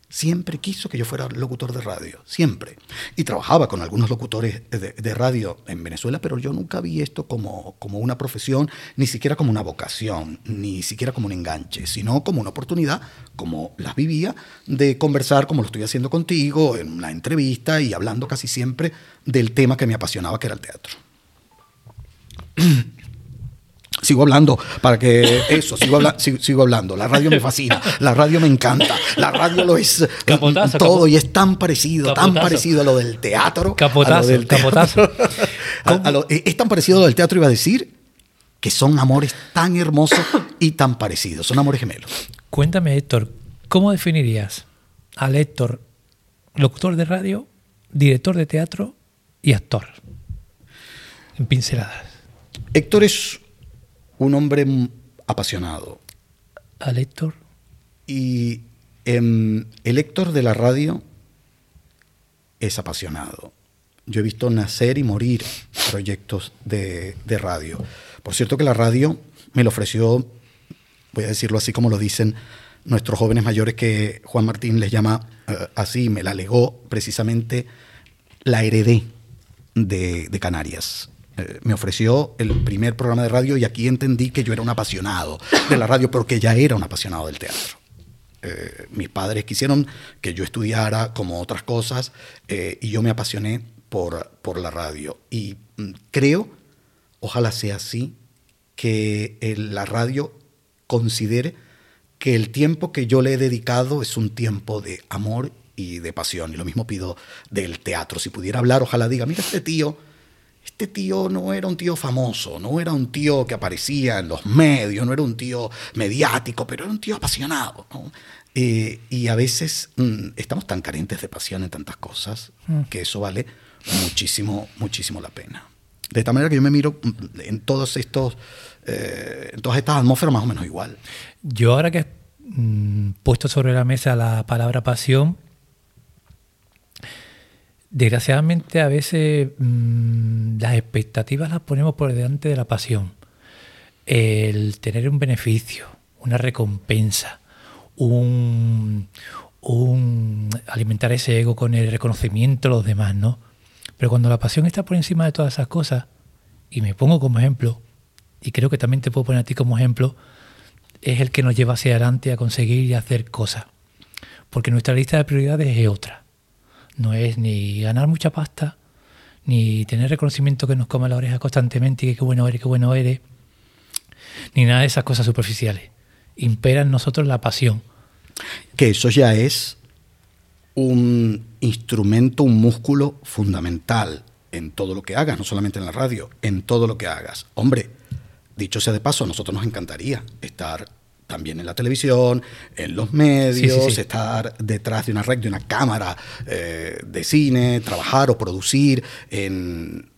siempre quiso que yo fuera locutor de radio, siempre. Y trabajaba con algunos locutores de, radio en Venezuela, pero yo nunca vi esto como, como una profesión, ni siquiera como una vocación, ni siquiera como un enganche, sino como una oportunidad, como las vivía, de conversar como lo estoy haciendo contigo, en una entrevista y hablando casi siempre del tema que me apasionaba, que era el teatro. Sigo hablando para que eso, sigo, sigo, hablando. La radio me fascina, la radio me encanta, la radio lo es todo y es tan parecido, tan parecido a lo del teatro.
Capotazo, del capotazo.
es tan parecido a lo del teatro, iba a decir, que son amores tan hermosos y tan parecidos, son amores gemelos.
Cuéntame, Héctor, ¿cómo definirías al Héctor, locutor de radio, director de teatro y actor? En pinceladas.
Héctor es un hombre apasionado.
¿Al Héctor?
Y em, el Héctor de la radio es apasionado. Yo he visto nacer y morir proyectos de, radio. Por cierto que la radio me lo ofreció, voy a decirlo así como lo dicen nuestros jóvenes mayores que Juan Martín les llama eh, así, me la legó precisamente la heredé de, de Canarias. Eh, me ofreció el primer programa de radio y aquí entendí que yo era un apasionado de la radio, pero que ya era un apasionado del teatro. Eh, mis padres quisieron que yo estudiara como otras cosas eh, y yo me apasioné por, por la radio. Y mm, creo, ojalá sea así, que la radio considere que el tiempo que yo le he dedicado es un tiempo de amor y de pasión. Y lo mismo pido del teatro. Si pudiera hablar, ojalá diga, mira este tío este tío no era un tío famoso, no era un tío que aparecía en los medios, no era un tío mediático, pero era un tío apasionado. Eh, y a veces mm, estamos tan carentes de pasión en tantas cosas mm. que eso vale muchísimo, muchísimo la pena. De esta manera que yo me miro mm, en todos estos, eh, en todas estas atmósferas más o menos igual.
Yo ahora que he puesto sobre la mesa la palabra pasión, Desgraciadamente a veces mm, las expectativas las ponemos por delante de la pasión. El tener un beneficio, una recompensa, un, alimentar ese ego con el reconocimiento de los demás, ¿no? Pero cuando la pasión está por encima de todas esas cosas, y me pongo como ejemplo, y creo que también te puedo poner a ti como ejemplo, es el que nos lleva hacia adelante a conseguir y hacer cosas. Porque nuestra lista de prioridades es otra no es ni ganar mucha pasta, ni tener reconocimiento que nos come la oreja constantemente y que qué bueno eres, qué bueno eres, ni nada de esas cosas superficiales. Impera en nosotros la pasión.
Que eso ya es un instrumento, un músculo fundamental en todo lo que hagas, no solamente en la radio, en todo lo que hagas. Hombre, dicho sea de paso, a nosotros nos encantaría estar también en la televisión, en los medios, estar detrás de una red, de una cámara eh, de cine, trabajar o producir en,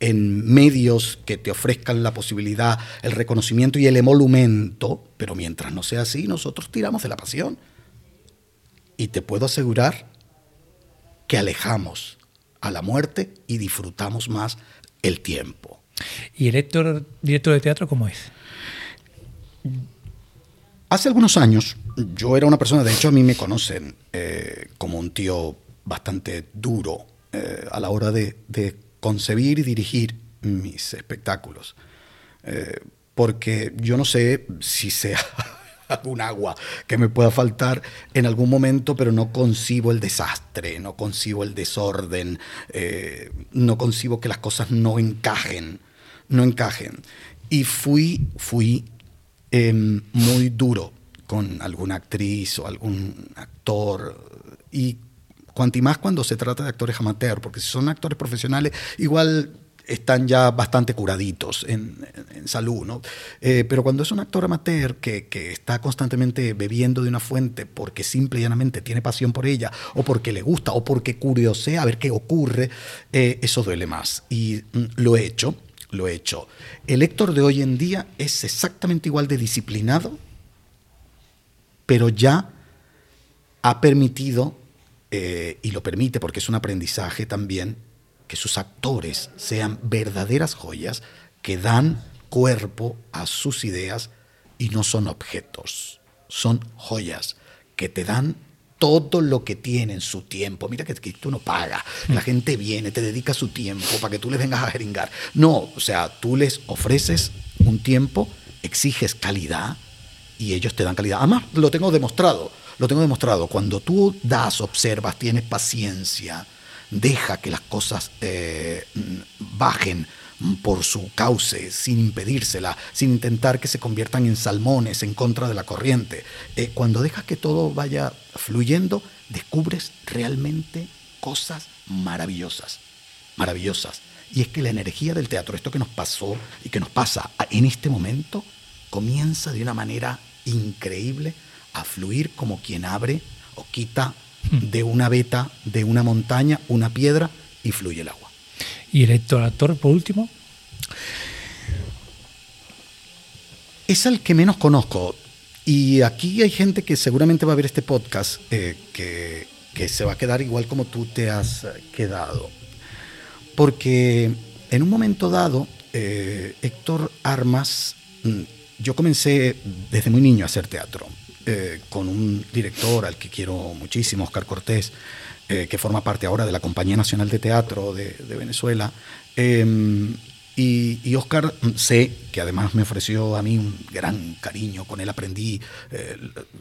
en medios que te ofrezcan la posibilidad, el reconocimiento y el emolumento, pero mientras no sea así, nosotros tiramos de la pasión. Y te puedo asegurar que alejamos a la muerte y disfrutamos más el tiempo.
¿Y el Héctor, director de teatro, cómo es?
Hace algunos años yo era una persona, de hecho a mí me conocen eh, como un tío bastante duro eh, a la hora de, concebir y dirigir mis espectáculos. Eh, porque yo no sé si sea algún agua que me pueda faltar en algún momento, pero no concibo el desastre, no concibo el desorden, no concibo que las cosas no encajen, no encajen. Y fui, fui Em, muy duro con alguna actriz o algún actor. Y cuanto más cuando se trata de actores amateur, porque si son actores profesionales, igual están ya bastante curaditos en, salud, ¿no? Eh, pero cuando es un actor amateur que, está constantemente bebiendo de una fuente porque simple y llanamente tiene pasión por ella, o porque le gusta, o porque curiosea a ver qué ocurre, eh, eso duele más. Y mm, lo he hecho lo he hecho. El Héctor de hoy en día es exactamente igual de disciplinado, pero ya ha permitido, eh, y lo permite porque es un aprendizaje también, que sus actores sean verdaderas joyas que dan cuerpo a sus ideas y no son objetos, son joyas que te dan todo lo que tienen, su tiempo. Mira que, tú no pagas. La gente viene, te dedica su tiempo para que tú les vengas a jeringar. No, o sea, tú les ofreces un tiempo, exiges calidad y ellos te dan calidad. Además, lo tengo demostrado. Lo tengo demostrado. Cuando tú das, observas, tienes paciencia, deja que las cosas eh, bajen por su cauce, sin impedírsela, sin intentar que se conviertan en salmones en contra de la corriente. Eh, cuando dejas que todo vaya fluyendo, descubres realmente cosas maravillosas, maravillosas. Y es que la energía del teatro, esto que nos pasó y que nos pasa en este momento, comienza de una manera increíble a fluir como quien abre o quita hmm. de una veta, de una montaña, una piedra y fluye el agua.
¿Y el actor, por último?
Es el que menos conozco. Y aquí hay gente que seguramente va a ver este podcast eh, que, se va a quedar igual como tú te has quedado. Porque en un momento dado, eh, Héctor Armas, mm, yo comencé desde muy niño a hacer teatro, eh, con un director al que quiero muchísimo, Oscar Cortés, eh, que forma parte ahora de la Compañía Nacional de Teatro de, Venezuela. Em, y, Oscar mm, sé que además me ofreció a mí un gran cariño, con él aprendí, eh,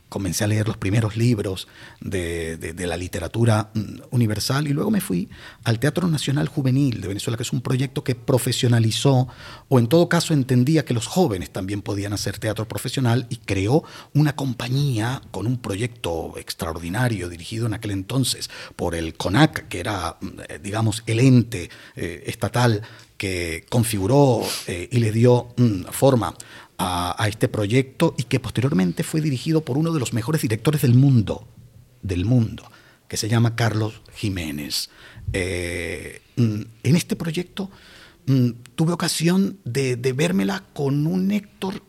comencé a leer los primeros libros de, la literatura mm, universal. Y luego me fui al Teatro Nacional Juvenil de Venezuela, que es un proyecto que profesionalizó o en todo caso entendía que los jóvenes también podían hacer teatro profesional y creó una compañía con un proyecto extraordinario dirigido en aquel entonces por el CONAC, que era, mm, eh, digamos, el ente eh, estatal que configuró eh, y le dio mm, forma a, este proyecto y que posteriormente fue dirigido por uno de los mejores directores del mundo, del mundo, que se llama Carlos Jiménez. Eh, mm, en este proyecto mm, tuve ocasión de, de vérmela con un Héctor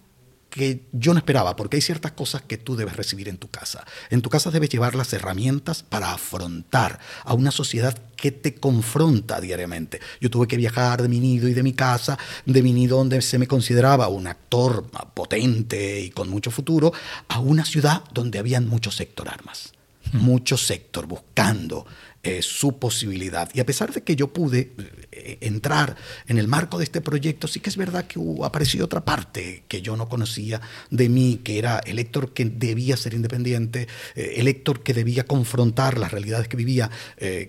que yo no esperaba, porque hay ciertas cosas que tú debes recibir en tu casa. En tu casa debes llevar las herramientas para afrontar a una sociedad que te confronta diariamente. Yo tuve que viajar de mi nido y de mi casa, de mi nido donde se me consideraba un actor potente y con mucho futuro, a una ciudad donde habían muchos sector armas, hmm. muchos sector buscando eh, su posibilidad. Y a pesar de que yo pude eh, entrar en el marco de este proyecto, sí que es verdad que hubo, apareció otra parte que yo no conocía de mí, que era el Héctor que debía ser independiente, eh, el Héctor que debía confrontar las realidades que vivía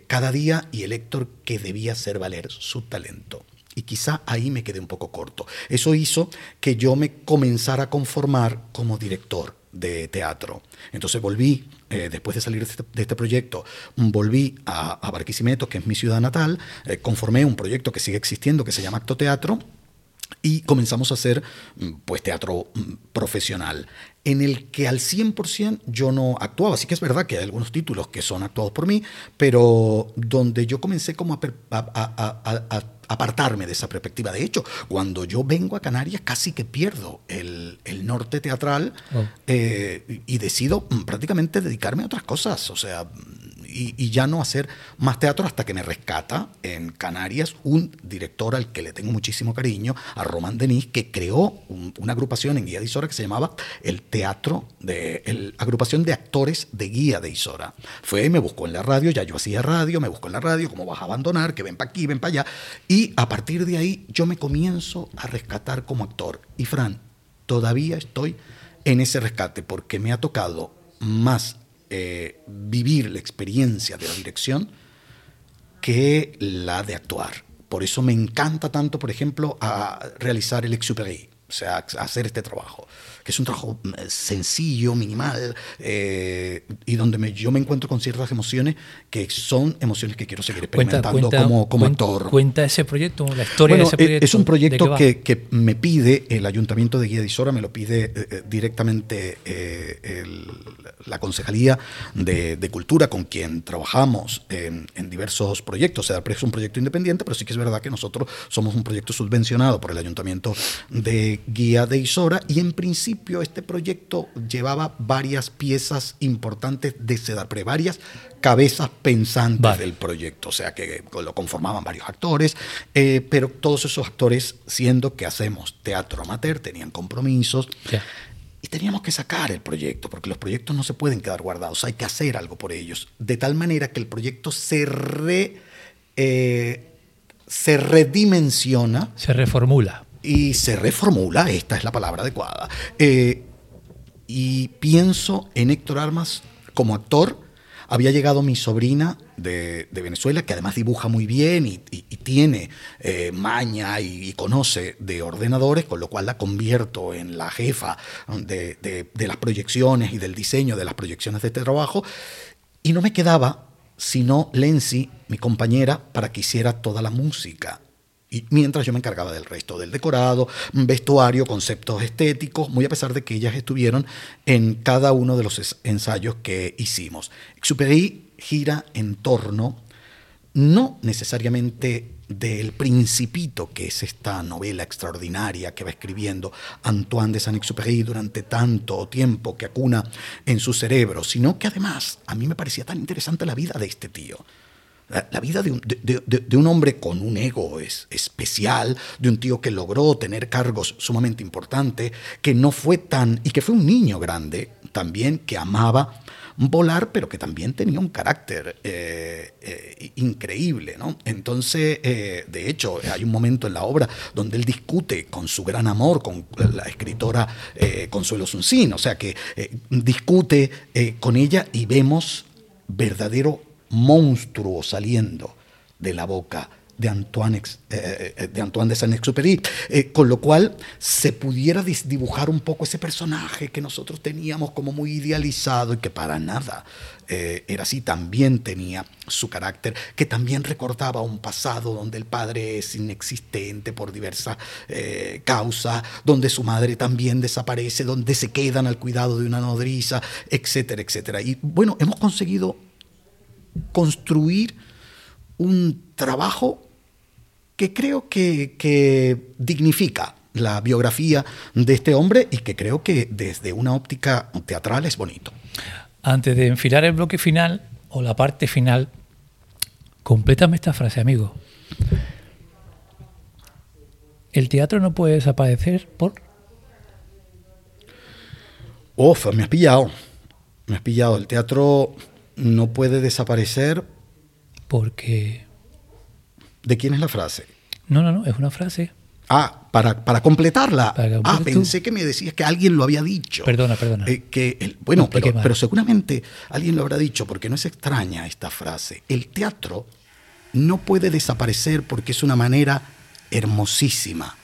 cada día y el Héctor que debía hacer valer su talento. Y quizá ahí me quedé un poco corto. Eso hizo que yo me comenzara a conformar como director de teatro. Entonces volví eh, después de salir este, de este, proyecto, volví a, Barquisimeto, que es mi ciudad natal, eh, conformé un proyecto que sigue existiendo, que se llama Acto Teatro, y comenzamos a hacer mm, pues teatro mm, profesional en el que al 100% yo no actuaba. Así que es verdad que hay algunos títulos que son actuados por mí, pero donde yo comencé como a, a, apartarme de esa perspectiva. De hecho, cuando yo vengo a Canarias casi que pierdo el, el norte teatral oh. eh, y decido prácticamente dedicarme a otras cosas. O sea, y, ya no hacer más teatro hasta que me rescata en Canarias un director al que le tengo muchísimo cariño, a Román Denis, que creó una agrupación en Guía de Isora que se llamaba el Teatro, de, el, agrupación de actores de Guía de Isora. Fue y me buscó en la radio, ya yo hacía radio, me buscó en la radio, cómo vas a abandonar, que ven para aquí, ven para allá. Y a partir de ahí yo me comienzo a rescatar como actor. Y Fran, todavía estoy en ese rescate porque me ha tocado más eh, vivir la experiencia de la dirección que la de actuar. Por eso me encanta tanto, por ejemplo, a realizar el exupéry, o sea, hacer este trabajo que es un trabajo mm, sencillo, minimal, eh, y donde yo me encuentro con ciertas emociones que son emociones que quiero seguir experimentando como, como actor.
Cuenta ese proyecto, la historia de ese eh, proyecto.
Es un proyecto que, que, me pide el Ayuntamiento de Guía de Isora, me lo pide eh, directamente la Concejalía de, de, Cultura con quien trabajamos en, en diversos proyectos. O sea, es un proyecto independiente, pero sí que es verdad que nosotros somos un proyecto subvencionado por el Ayuntamiento de Guía de Isora y en principio este proyecto llevaba varias piezas importantes de Sedarpre, varias cabezas pensantes del proyecto, o sea que lo conformaban varios actores, eh, pero todos esos actores, siendo que hacemos teatro amateur, tenían compromisos. Y teníamos que sacar el proyecto, porque los proyectos no se pueden quedar guardados, hay que hacer algo por ellos. De tal manera que el proyecto se, re, eh, se redimensiona.
Se reformula
y se reformula, esta es la palabra adecuada. Eh, y pienso en Héctor Armas como actor. Había llegado mi sobrina de, Venezuela, que además dibuja muy bien y, tiene eh, maña y, conoce de ordenadores, con lo cual la convierto en la jefa de, de las proyecciones y del diseño de las proyecciones de este trabajo. Y no me quedaba sino Lenzi, mi compañera, para que hiciera toda la música y mientras yo me encargaba del resto, del decorado, vestuario, conceptos estéticos, muy a pesar de que ellas estuvieron en cada uno de los ensayos que hicimos. Exupéry gira en torno, no necesariamente del Principito, que es esta novela extraordinaria que va escribiendo Antoine de Saint-Exupéry durante tanto tiempo que acuna en su cerebro, sino que además a mí me parecía tan interesante la vida de este tío la vida de un, de, un, hombre con un ego es, especial, de un tío que logró tener cargos sumamente importantes, que no fue tan, y que fue un niño grande también, que amaba volar, pero que también tenía un carácter eh, eh, increíble. ¿no? Entonces, eh, de hecho, hay un momento en la obra donde él discute con su gran amor, con la escritora Consuelo Suncín, o sea que discute con ella y vemos verdadero monstruo saliendo de la boca de Antoine, eh, eh, de, Antoine Saint-Exupéry, eh, con lo cual se pudiera dibujar un poco ese personaje que nosotros teníamos como muy idealizado y que para nada era así, también tenía su carácter, que también recordaba un pasado donde el padre es inexistente por diversas causas, donde su madre también desaparece, donde se quedan al cuidado de una nodriza, etcétera, etcétera. Y bueno, hemos conseguido construir un trabajo que creo que, dignifica la biografía de este hombre y que creo que desde una óptica teatral es bonito.
Antes de enfilar el bloque final o la parte final, complétame esta frase, amigo. El teatro no puede desaparecer por...
Uf, me has pillado. Me has pillado. El teatro no puede desaparecer.
Porque.
¿De quién es la frase?
No, no, no, es una frase.
Ah, para, para completarla. ah, pensé que me decías que alguien lo había dicho.
Perdona, perdona.
Eh, que bueno, pero, pero, seguramente alguien lo habrá dicho, porque no es extraña esta frase. El teatro no puede desaparecer porque es una manera hermosísima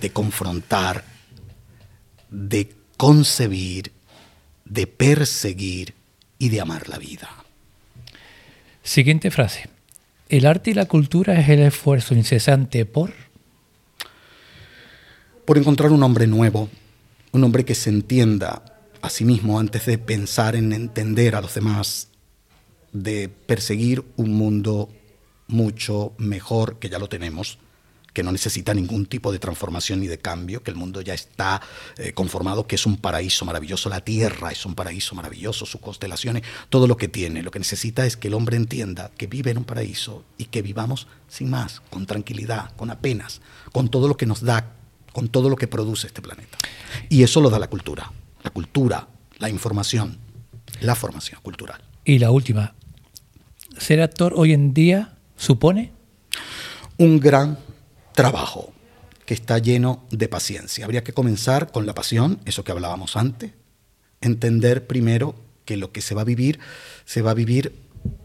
de confrontar, de concebir, de perseguir y de amar la vida.
Siguiente frase. El arte y la cultura es el esfuerzo incesante por...
por encontrar un hombre nuevo, un hombre que se entienda a sí mismo antes de pensar en entender a los demás, de perseguir un mundo mucho mejor que ya lo tenemos, que no necesita ningún tipo de transformación ni de cambio, que el mundo ya está eh, conformado, que es un paraíso maravilloso, la Tierra es un paraíso maravilloso, sus constelaciones, todo lo que tiene. Lo que necesita es que el hombre entienda que vive en un paraíso y que vivamos sin más, con tranquilidad, con apenas, con todo lo que nos da, con todo lo que produce este planeta. Y eso lo da la cultura, la cultura, la información, la formación cultural.
Y la última, ser actor hoy en día supone
un gran trabajo que está lleno de paciencia. Habría que comenzar con la pasión, eso que hablábamos antes, entender primero que lo que se va a vivir, se va a vivir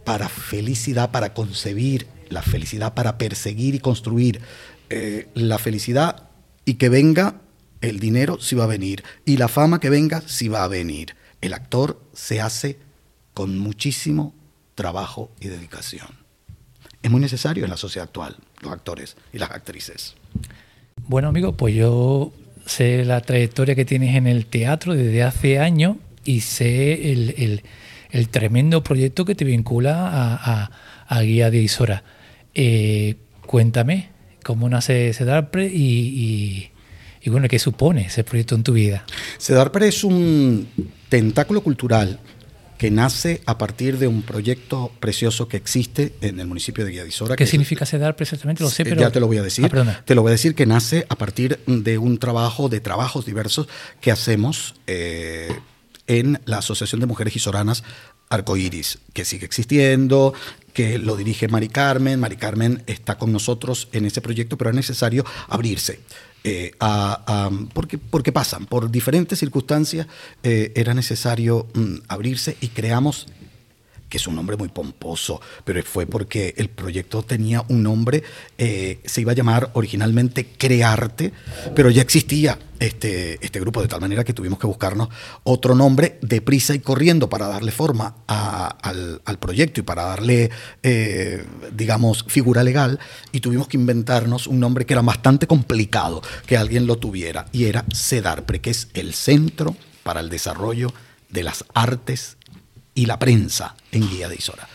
para felicidad, para concebir la felicidad, para perseguir y construir eh, la felicidad y que venga el dinero si va a venir y la fama que venga si va a venir. El actor se hace con muchísimo trabajo y dedicación. Es muy necesario en la sociedad actual, los actores y las actrices.
Bueno, amigo, pues yo sé la trayectoria que tienes en el teatro desde hace años y sé el, tremendo proyecto que te vincula a, Guía de Isora. Eh, cuéntame cómo nace Sedarpre y, y, bueno, qué supone ese proyecto en tu vida.
Sedarpre es un tentáculo cultural que nace a partir de un proyecto precioso que existe en el municipio de Guiadisora.
¿Qué significa CEDAR precisamente? Lo sé, pero...
Ya te lo voy a decir. Ah, te lo voy a decir que nace a partir de un trabajo, de trabajos diversos que hacemos eh, en la Asociación de Mujeres Gizoranas Arcoiris, que sigue existiendo, que lo dirige Mari Carmen. Mari Carmen está con nosotros en ese proyecto, pero es necesario abrirse. Eh, porque, porque pasan, por diferentes circunstancias eh, era necesario mm, abrirse y creamos que es un nombre muy pomposo, pero fue porque el proyecto tenía un nombre, eh, se iba a llamar originalmente Crearte, pero ya existía este, este grupo, de tal manera que tuvimos que buscarnos otro nombre deprisa y corriendo para darle forma al, proyecto y para darle, eh, digamos, figura legal, y tuvimos que inventarnos un nombre que era bastante complicado que alguien lo tuviera, y era CEDARPRE, que es el Centro para el Desarrollo de las Artes y la prensa en Guía de Isora.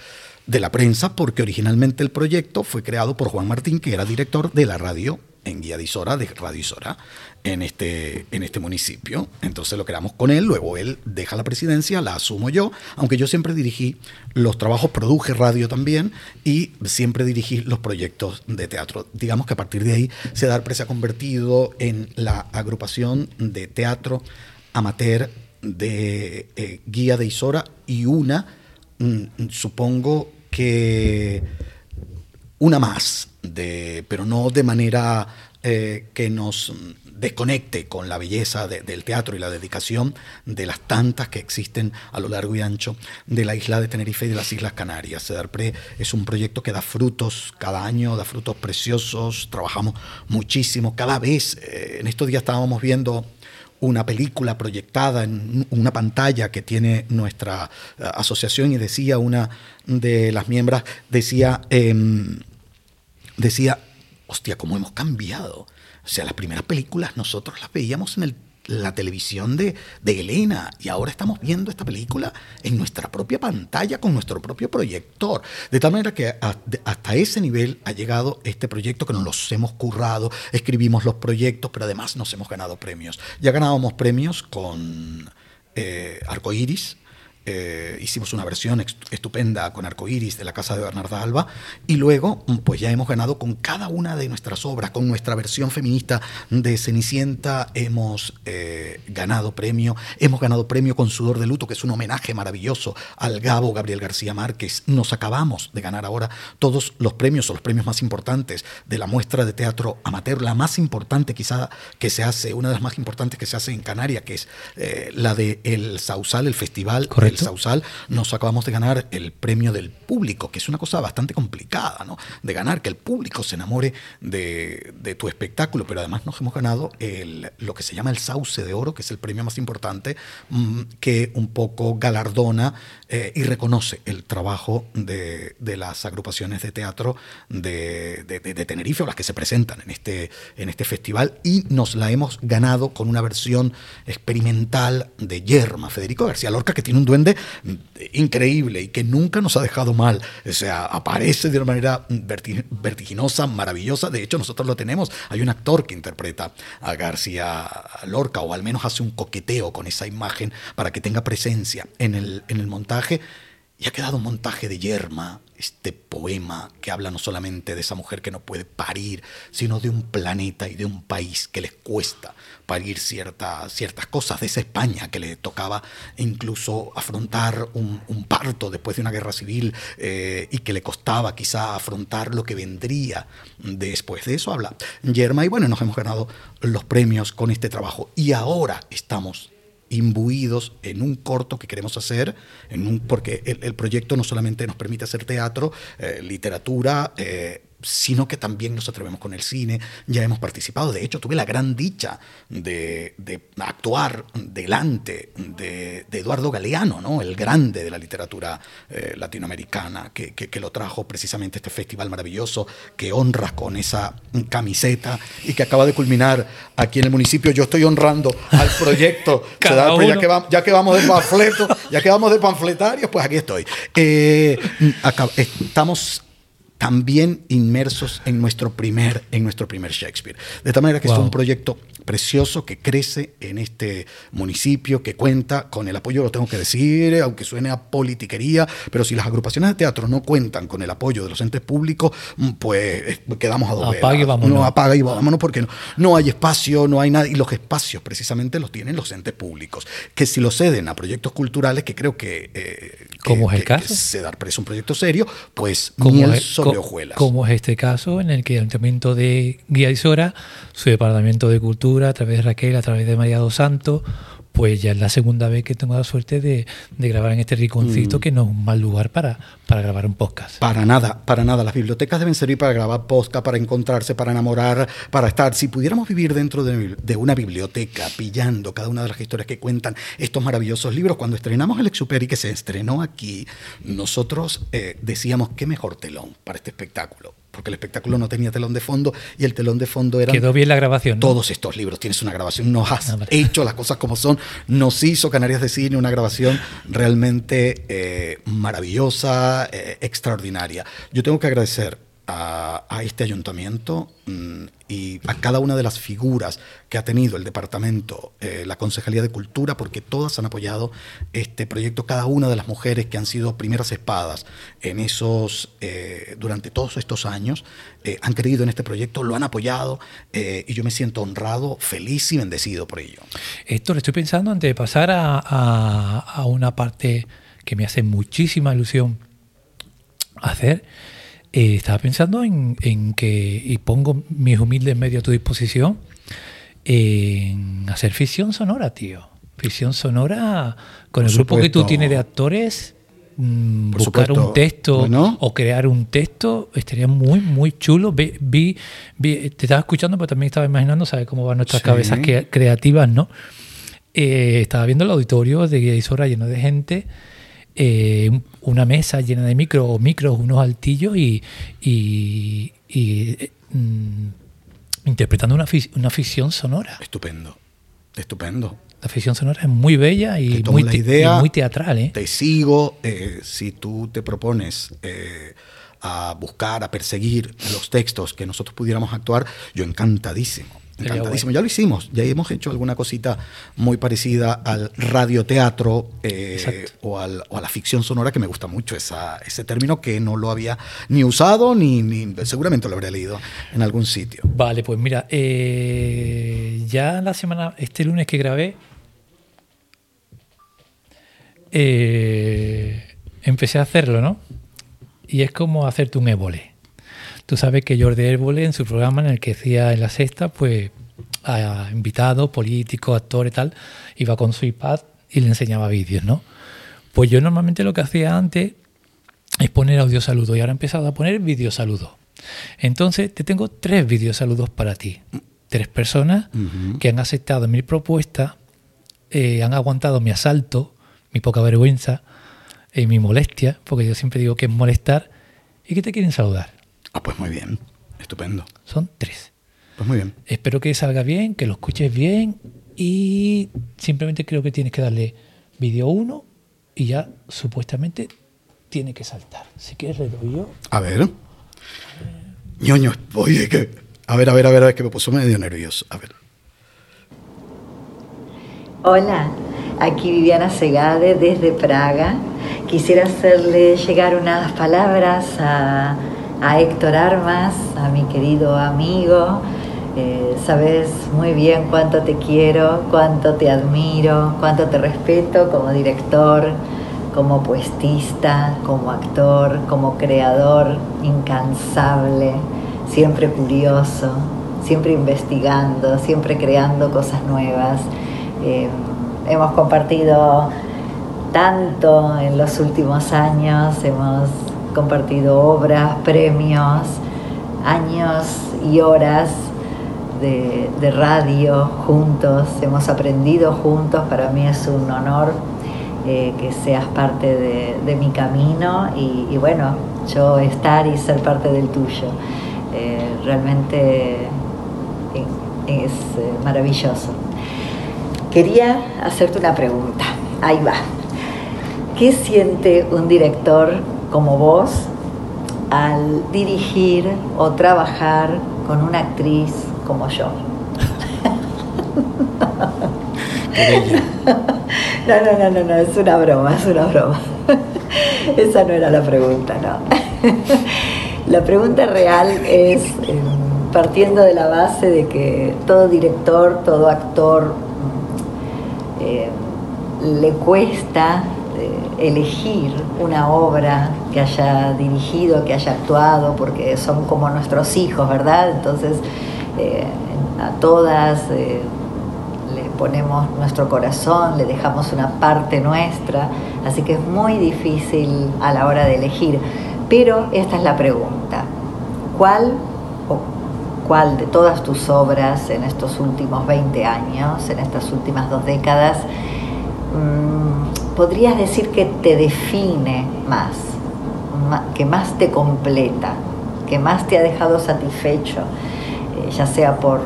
De la prensa porque originalmente el proyecto fue creado por Juan Martín, que era director de la radio en Guía de Isora, de Radio Isora, en este, en este municipio. Entonces lo creamos con él, luego él deja la presidencia, la asumo yo, aunque yo siempre dirigí los trabajos, produje radio también y siempre dirigí los proyectos de teatro. Digamos que a partir de ahí Sedarpre se ha convertido en la agrupación de teatro amateur de eh, Guía de Isora y una, mm, supongo que una más, de, pero no de manera eh, que nos desconecte con la belleza del teatro y la dedicación de las tantas que existen a lo largo y ancho de la isla de Tenerife y de las Islas Canarias. CEDARPRE es un proyecto que da frutos cada año, da frutos preciosos, trabajamos muchísimo, cada vez, eh, en estos días estábamos viendo una película proyectada en una pantalla que tiene nuestra eh, asociación y decía una de las miembros, decía, em, decía, hostia, cómo hemos cambiado. O sea, las primeras películas nosotros las veíamos en el la televisión de, de, Elena y ahora estamos viendo esta película en nuestra propia pantalla con nuestro propio proyector. De tal manera que hasta ese nivel ha llegado este proyecto que nos los hemos currado, escribimos los proyectos, pero además nos hemos ganado premios. Ya ganábamos premios con eh, Arcoiris, eh, hicimos una versión estupenda con Arcoiris de la casa de Bernarda Alba y luego mm, pues ya hemos ganado con cada una de nuestras obras, con nuestra versión feminista de Cenicienta hemos eh, ganado premio, hemos ganado premio con Sudor de Luto, que es un homenaje maravilloso al Gabo Gabriel García Márquez. Nos acabamos de ganar ahora todos los premios o los premios más importantes de la muestra de teatro amateur, la más importante quizá que se hace, una de las más importantes que se hace en Canarias, que es eh, la de El Sausal, el festival.
Correcto
Sausal, nos acabamos de ganar el premio del público, que es una cosa bastante complicada, ¿no? De ganar, que el público se enamore de, de tu espectáculo, pero además nos hemos ganado el, lo que se llama el Sauce de Oro, que es el premio más importante, mm, que un poco galardona eh, y reconoce el trabajo de, de, las agrupaciones de teatro de, de, de, Tenerife o las que se presentan en este, en este festival y nos la hemos ganado con una versión experimental de Yerma, Federico García Lorca, que tiene un duende increíble y que nunca nos ha dejado mal. O sea, aparece de una manera vertiginosa, maravillosa. De hecho, nosotros lo tenemos. Hay un actor que interpreta a García Lorca o al menos hace un coqueteo con esa imagen para que tenga presencia en el, en el montaje. Y ha quedado un montaje de Yerma, este poema que habla no solamente de esa mujer que no puede parir, sino de un planeta y de un país que les cuesta parir cierta, ciertas cosas, de esa España que le tocaba incluso afrontar un, parto después de una guerra civil eh, y que le costaba quizá afrontar lo que vendría después de eso. Habla Yerma y bueno, nos hemos ganado los premios con este trabajo y ahora estamos imbuidos en un corto que queremos hacer, en un, porque el, el proyecto no solamente nos permite hacer teatro, eh, literatura, eh, sino que también nos atrevemos con el cine, ya hemos participado, de hecho tuve la gran dicha de, de actuar delante de, de, Eduardo Galeano, ¿no? el grande de la literatura eh, latinoamericana, que, que, que, lo trajo precisamente este festival maravilloso, que honra con esa camiseta y que acaba de culminar aquí en el municipio. Yo estoy honrando al proyecto, ya, que va, ya, que vamos de panfleto, ya que vamos de panfletarios, pues aquí estoy. Eh, acá, estamos también inmersos en nuestro primer, en nuestro primer Shakespeare. De tal manera que wow. es un proyecto precioso que crece en este municipio, que cuenta con el apoyo, lo tengo que decir, aunque suene a politiquería, pero si las agrupaciones de teatro no cuentan con el apoyo de los entes públicos, pues quedamos a dos
Apague, vámonos.
No, apaga y vámonos porque no, no hay espacio, no hay nada, y los espacios precisamente los tienen los entes públicos, que si lo ceden a proyectos culturales, que creo que... Eh,
¿Cómo
que,
es el caso?
Que se dar preso un proyecto serio, pues miel
Como es este caso en el que el Ayuntamiento de Guía y Sora, su Departamento de Cultura, a través de Raquel, a través de María dos Santos, pues ya es la segunda vez que tengo la suerte de, de grabar en este rinconcito, mm. que no es un mal lugar para, para grabar un podcast.
Para nada, para nada. Las bibliotecas deben servir para grabar podcast, para encontrarse, para enamorar, para estar. Si pudiéramos vivir dentro de, de una biblioteca, pillando cada una de las historias que cuentan estos maravillosos libros, cuando estrenamos el Exuperi, que se estrenó aquí, nosotros eh, decíamos, qué mejor telón para este espectáculo porque el espectáculo no tenía telón de fondo y el telón de fondo era
quedó bien la grabación
¿no? todos estos libros. Tienes una grabación nos has no, hecho las cosas como son. Nos hizo Canarias de Cine una grabación realmente eh, maravillosa eh, extraordinaria. Yo tengo que agradecer a, a este ayuntamiento mmm, y a cada una de las figuras que ha tenido el departamento, eh, la Concejalía de Cultura, porque todas han apoyado este proyecto, cada una de las mujeres que han sido primeras espadas en esos, eh, durante todos estos años, eh, han creído en este proyecto, lo han apoyado eh, y yo me siento honrado, feliz y bendecido por ello.
Lo estoy pensando antes de pasar a, a, a una parte que me hace muchísima ilusión hacer eh, estaba pensando en, en, que, y pongo mis humildes medios a tu disposición, en hacer ficción sonora, tío. Ficción sonora con el Por grupo supuesto. que tú tienes de actores. Mmm, buscar supuesto. un texto bueno. o crear un texto estaría muy, muy chulo. Vi, vi, vi, te estaba escuchando, pero también estaba imaginando, ¿sabes cómo van nuestras sí. cabezas que, creativas, no? Eh, estaba viendo el auditorio de Guisora lleno de gente eh, una mesa llena de micros, micros, unos altillos y, y, y mm, interpretando una, una ficción sonora.
Estupendo, estupendo.
La ficción sonora es muy bella y, muy,
la idea,
y muy, teatral. ¿eh?
Te sigo, eh, si tú te propones eh, a buscar, a perseguir los textos que nosotros pudiéramos actuar, yo encantadísimo. Encantadísimo. Ya lo hicimos, ya hemos hecho alguna cosita muy parecida al radioteatro eh, o, al, o, a la ficción sonora, que me gusta mucho esa, ese término que no lo había ni usado ni, ni, seguramente lo habría leído en algún sitio.
Vale, pues mira, eh, ya la semana, este lunes que grabé, eh, empecé a hacerlo, ¿no? Y es como hacerte un ébole. Tú sabes que Jordi Herbole en su programa en el que hacía en la sexta, pues a invitados, políticos, actores, tal, iba con su iPad y le enseñaba vídeos, ¿no? Pues yo normalmente lo que hacía antes es poner audio saludo y ahora he empezado a poner vídeo saludo. Entonces te tengo tres vídeo saludos para ti. Tres personas que han aceptado mi propuesta, eh, han aguantado mi asalto, mi poca vergüenza y mi molestia, porque yo siempre digo que es molestar, y que te quieren saludar.
Ah, pues muy bien, estupendo.
Son tres.
Pues muy bien.
Espero que salga bien, que lo escuches bien y simplemente creo que tienes que darle vídeo 1 y ya supuestamente tiene que saltar. Si quieres le doy yo.
A ver. ñoño, oye, que... A ver, a ver, a ver, a ver, que me puso medio nervioso. A ver.
Hola, aquí Viviana Segade desde Praga. Quisiera hacerle llegar unas palabras a, a Héctor Armas, a mi querido amigo. Eh, sabes muy bien cuánto te quiero, cuánto te admiro, cuánto te respeto como director, como poetista, como actor, como creador incansable, siempre curioso, siempre investigando, siempre creando cosas nuevas. Eh, hemos compartido tanto en los últimos años, hemos compartido obras, premios, años y horas de, radio juntos, hemos aprendido juntos, para mí es un honor eh, que seas parte de, mi camino y, bueno, yo estar y ser parte del tuyo. Eh, realmente es eh, maravilloso. Quería hacerte una pregunta. Ahí va. ¿Qué siente un director como vos al dirigir o trabajar con una actriz como yo? No, no, no, no, no, es una broma, es una broma. Esa no era la pregunta, no. La pregunta real es, em, partiendo de la base de que todo director, todo actor eh, le cuesta eh, elegir una obra que haya dirigido, que haya actuado, porque son como nuestros hijos, ¿verdad? Entonces, eh, a todas le ponemos nuestro corazón, le dejamos una parte nuestra, así que es muy difícil a la hora de elegir. Pero esta es la pregunta, ¿cuál cuál de todas tus obras en estos últimos 20 años, en estas últimas dos décadas, mm, podrías decir que te define más, que más te completa, que más te ha dejado satisfecho, eh, ya sea por,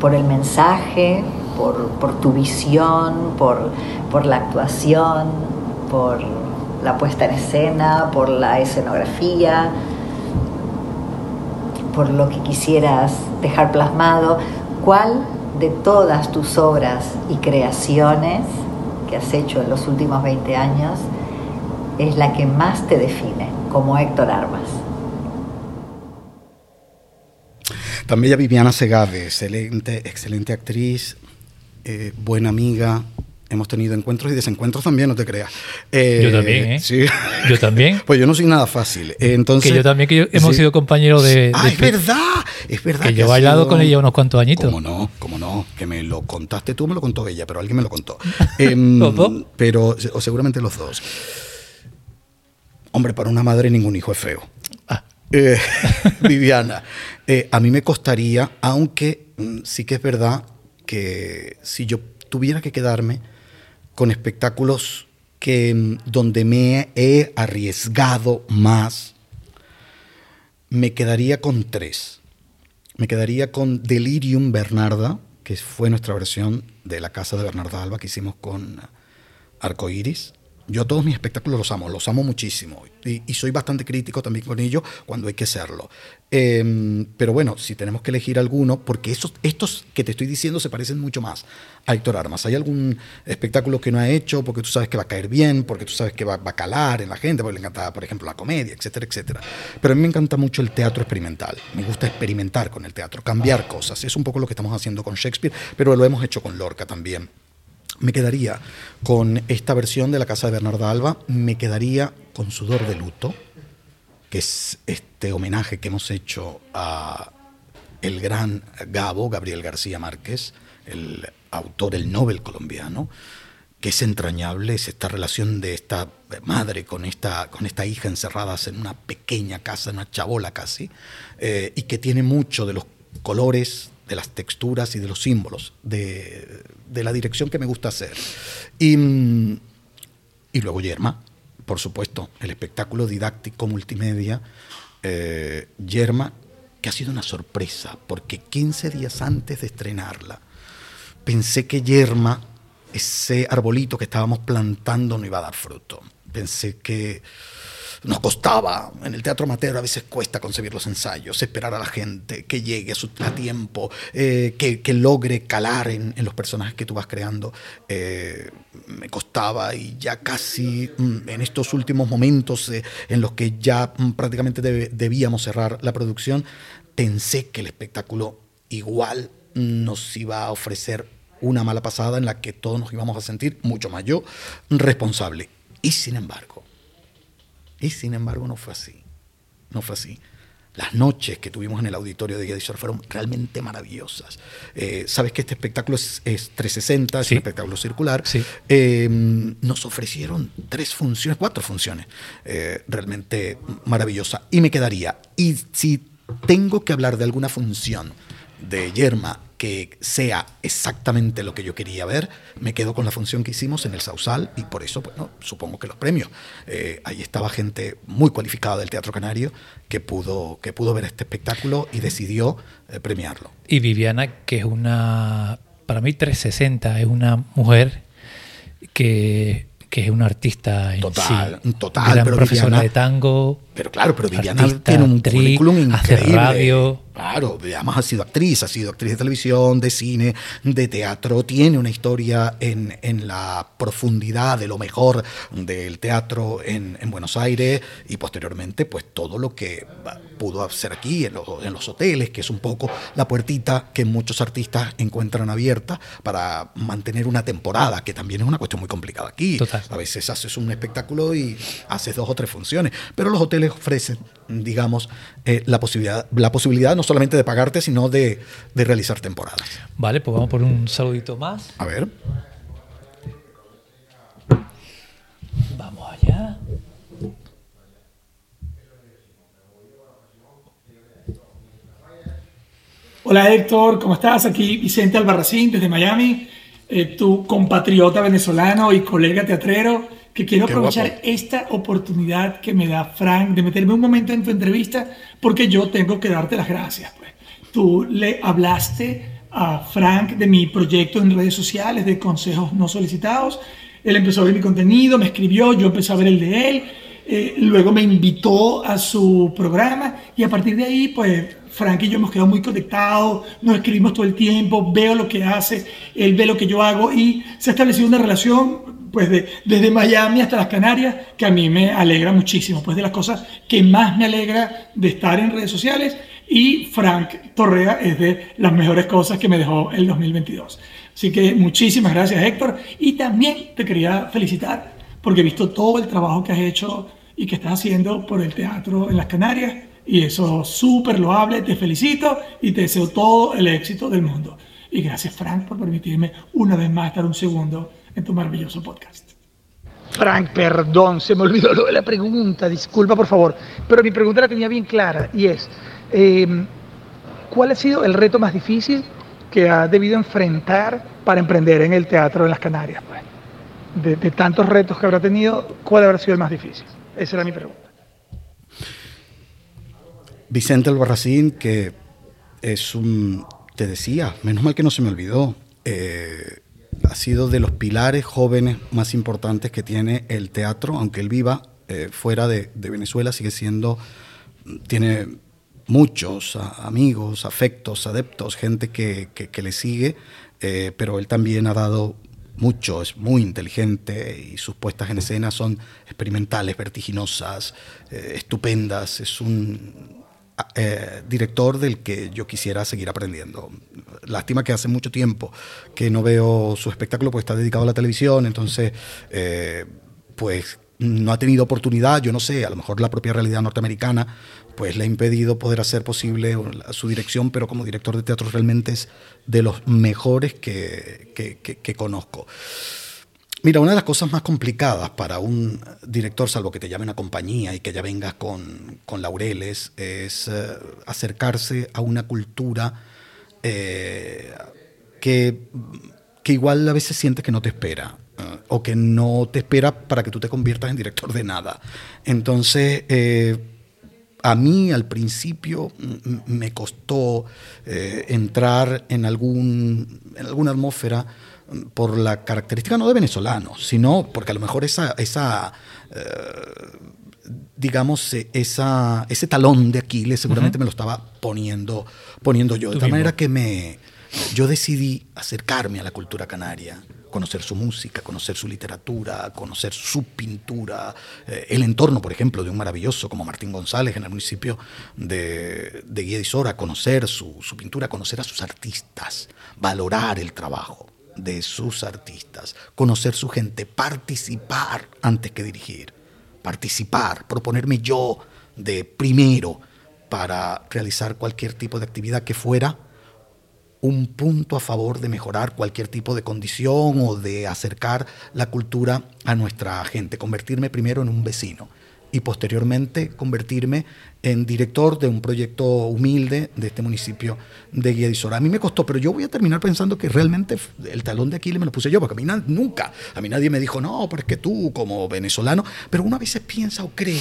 por el mensaje, por, por tu visión, por, por la actuación, por la puesta en escena, por la escenografía, por lo que quisieras dejar plasmado, ¿cuál de todas tus obras y creaciones que has hecho en los últimos 20 años es la que más te define como Héctor Armas?
También Viviana Segave, excelente, excelente actriz, eh, buena amiga, hemos tenido encuentros y desencuentros también, no te creas.
Eh, yo también, ¿eh?
Sí.
Yo también.
pues yo no soy nada fácil. Entonces,
que yo también, que hemos sido compañeros de,
Ah, es verdad, es verdad.
Que, yo he bailado con ella unos cuantos añitos.
¿Cómo no? ¿Cómo no? Que me lo contaste tú, me lo contó ella, pero alguien me lo contó.
¿Los dos?
Pero, o seguramente los dos. Hombre, para una madre ningún hijo es feo.
Ah.
Eh, Viviana, eh, a mí me costaría, aunque mm, sí que es verdad que si yo tuviera que quedarme con espectáculos que, mm, donde me he arriesgado más, me quedaría con tres. Me quedaría con Delirium Bernarda, que fue nuestra versión de La Casa de Bernarda Alba que hicimos con Arcoiris. Yo todos mis espectáculos los amo, los amo muchísimo. Y, soy bastante crítico también con ellos cuando hay que serlo. Em, pero bueno, si tenemos que elegir alguno, porque esos, estos que te estoy diciendo se parecen mucho más a Héctor Armas. ¿Hay algún espectáculo que no ha hecho porque tú sabes que va a caer bien, porque tú sabes que va, a calar en la gente, porque le encanta, por ejemplo, la comedia, etcétera, etcétera? Pero a mí me encanta mucho el teatro experimental. Me gusta experimentar con el teatro, cambiar cosas. Es un poco lo que estamos haciendo con Shakespeare, pero lo hemos hecho con Lorca también me quedaría con esta versión de la casa de Bernarda Alba, me quedaría con Sudor de Luto, que es este homenaje que hemos hecho a el gran Gabo, Gabriel García Márquez, el autor, el Nobel colombiano, que es entrañable, es esta relación de esta madre con esta, con esta hija encerradas en una pequeña casa, en una chabola casi, eh, y que tiene mucho de los colores, de las texturas y de los símbolos, de, de la dirección que me gusta hacer. Y, y luego Yerma, por supuesto, el espectáculo didáctico multimedia, eh, Yerma, que ha sido una sorpresa, porque 15 días antes de estrenarla, pensé que Yerma ese arbolito que estábamos plantando no iba a dar fruto. Pensé que nos costaba, en el teatro amateur a veces cuesta concebir los ensayos, esperar a la gente, que llegue a, su, tiempo, eh, que, logre calar en, los personajes que tú vas creando. Eh, me costaba y ya casi mm, en estos últimos momentos eh, en los que ya mm, prácticamente debíamos cerrar la producción, pensé que el espectáculo igual nos iba a ofrecer una mala pasada en la que todos nos íbamos a sentir, mucho más yo, responsable. Y sin embargo, y sin embargo no fue así. No fue así. Las noches que tuvimos en el auditorio de Guía fueron realmente maravillosas. Eh, Sabes que este espectáculo es, 360, es un espectáculo circular. Em, nos ofrecieron tres funciones, cuatro funciones, eh, realmente maravillosa. Y me quedaría, y si tengo que hablar de alguna función de Yerma que sea exactamente lo que yo quería ver, me quedo con la función que hicimos en el Sausal y por eso, bueno, supongo que los premios. Eh, ahí estaba gente muy cualificada del Teatro Canario que pudo, que pudo ver este espectáculo y decidió eh, premiarlo.
Y Viviana, que es una, para mí 360, es una mujer que que es una artista en
total,
sí.
total,
Gran profesora de tango.
Pero claro, pero Viviana tiene un currículum increíble.
Hace radio.
Claro, además ha sido actriz, ha sido actriz de televisión, de cine, de teatro, tiene una historia en, en la profundidad de lo mejor del teatro en, en, Buenos Aires y posteriormente pues todo lo que pudo hacer aquí en los, en los hoteles, que es un poco la puertita que muchos artistas encuentran abierta para mantener una temporada, que también es una cuestión muy complicada aquí. A veces haces un espectáculo y haces dos o tres funciones, pero los hoteles ofrecen, digamos, eh, la, posibilidad, la posibilidad no solamente de pagarte, sino de, de realizar temporadas.
Vale, pues vamos por un saludito más.
A ver.
Vamos allá.
Hola Héctor, ¿cómo estás? Aquí Vicente Albarracín desde Miami, eh, tu compatriota venezolano y colega teatrero, que quiero aprovechar esta oportunidad que me da Frank de meterme un momento en tu entrevista porque yo tengo que darte las gracias. Pues. Tú le hablaste a Frank de mi proyecto en redes sociales de consejos no solicitados. Él empezó a ver mi contenido, me escribió, yo empecé a ver el de él. Eh, luego me invitó a su programa y a partir de ahí, pues Frank y yo hemos quedado muy conectados, nos escribimos todo el tiempo, veo lo que hace, él ve lo que yo hago y se ha establecido una relación pues de, desde Miami hasta las Canarias que a mí me alegra muchísimo, pues de las cosas que más me alegra de estar en redes sociales y Frank Torrea es de las mejores cosas que me dejó el 2022. Así que muchísimas gracias Héctor y también te quería felicitar porque he visto todo el trabajo que has hecho y que estás haciendo por el teatro en las Canarias y eso súper loable, te felicito y te deseo todo el éxito del mundo. Y gracias Frank por permitirme una vez más estar un segundo en tu maravilloso podcast. Frank, perdón, se me olvidó lo de la pregunta, disculpa por favor, pero mi pregunta la tenía bien clara y es, em, ¿cuál ha sido el reto más difícil que ha debido enfrentar para emprender en el teatro de las Canarias? Pues? De, de tantos retos que habrá tenido, ¿cuál habrá sido el más difícil? Esa era mi pregunta.
Vicente Albarracín, que es un, te decía, menos mal que no se me olvidó, eh, ha sido de los pilares jóvenes más importantes que tiene el teatro, aunque él viva eh, fuera de, Venezuela, sigue siendo, tiene muchos amigos, afectos, adeptos, gente que, le sigue, eh, pero él también ha dado mucho, es muy inteligente y sus puestas en escena son experimentales, vertiginosas, estupendas, es un eh, director del que yo quisiera seguir aprendiendo. Lástima que hace mucho tiempo que no veo su espectáculo porque está dedicado a la televisión, entonces, eh, pues no ha tenido oportunidad, yo no sé, a lo mejor la propia realidad norteamericana pues le ha impedido poder hacer posible su dirección, pero como director de teatro realmente es de los mejores que, que conozco. Mira, una de las cosas más complicadas para un director, salvo que te llame una compañía y que ya vengas con, laureles, es eh, acercarse a una cultura eh, que, que, igual a veces sientes que no te espera eh, o que no te espera para que tú te conviertas en director de nada. Entonces, a mí al principio me costó entrar en, algún, en alguna atmósfera por la característica no de venezolano, sino porque a lo mejor esa, esa eh, digamos, esa, ese talón de Aquiles seguramente me lo estaba poniendo, poniendo yo. De tal manera que me, yo decidí acercarme a la cultura canaria, conocer su música, conocer su literatura, conocer su pintura, eh, el entorno, por ejemplo, de un maravilloso como Martín González en el municipio de, de Guía conocer su, su pintura, conocer a sus artistas, valorar el trabajo de sus artistas, conocer su gente, participar antes que dirigir, participar, proponerme yo de primero para realizar cualquier tipo de actividad que fuera un punto a favor de mejorar cualquier tipo de condición o de acercar la cultura a nuestra gente, convertirme primero en un vecino y posteriormente convertirme en director de un proyecto humilde de este municipio de Guía A mí me costó, pero yo voy a terminar pensando que realmente el talón de Aquiles me lo puse yo, porque a mí nunca, a mí nadie me dijo, no, porque tú como venezolano, pero uno a veces piensa o cree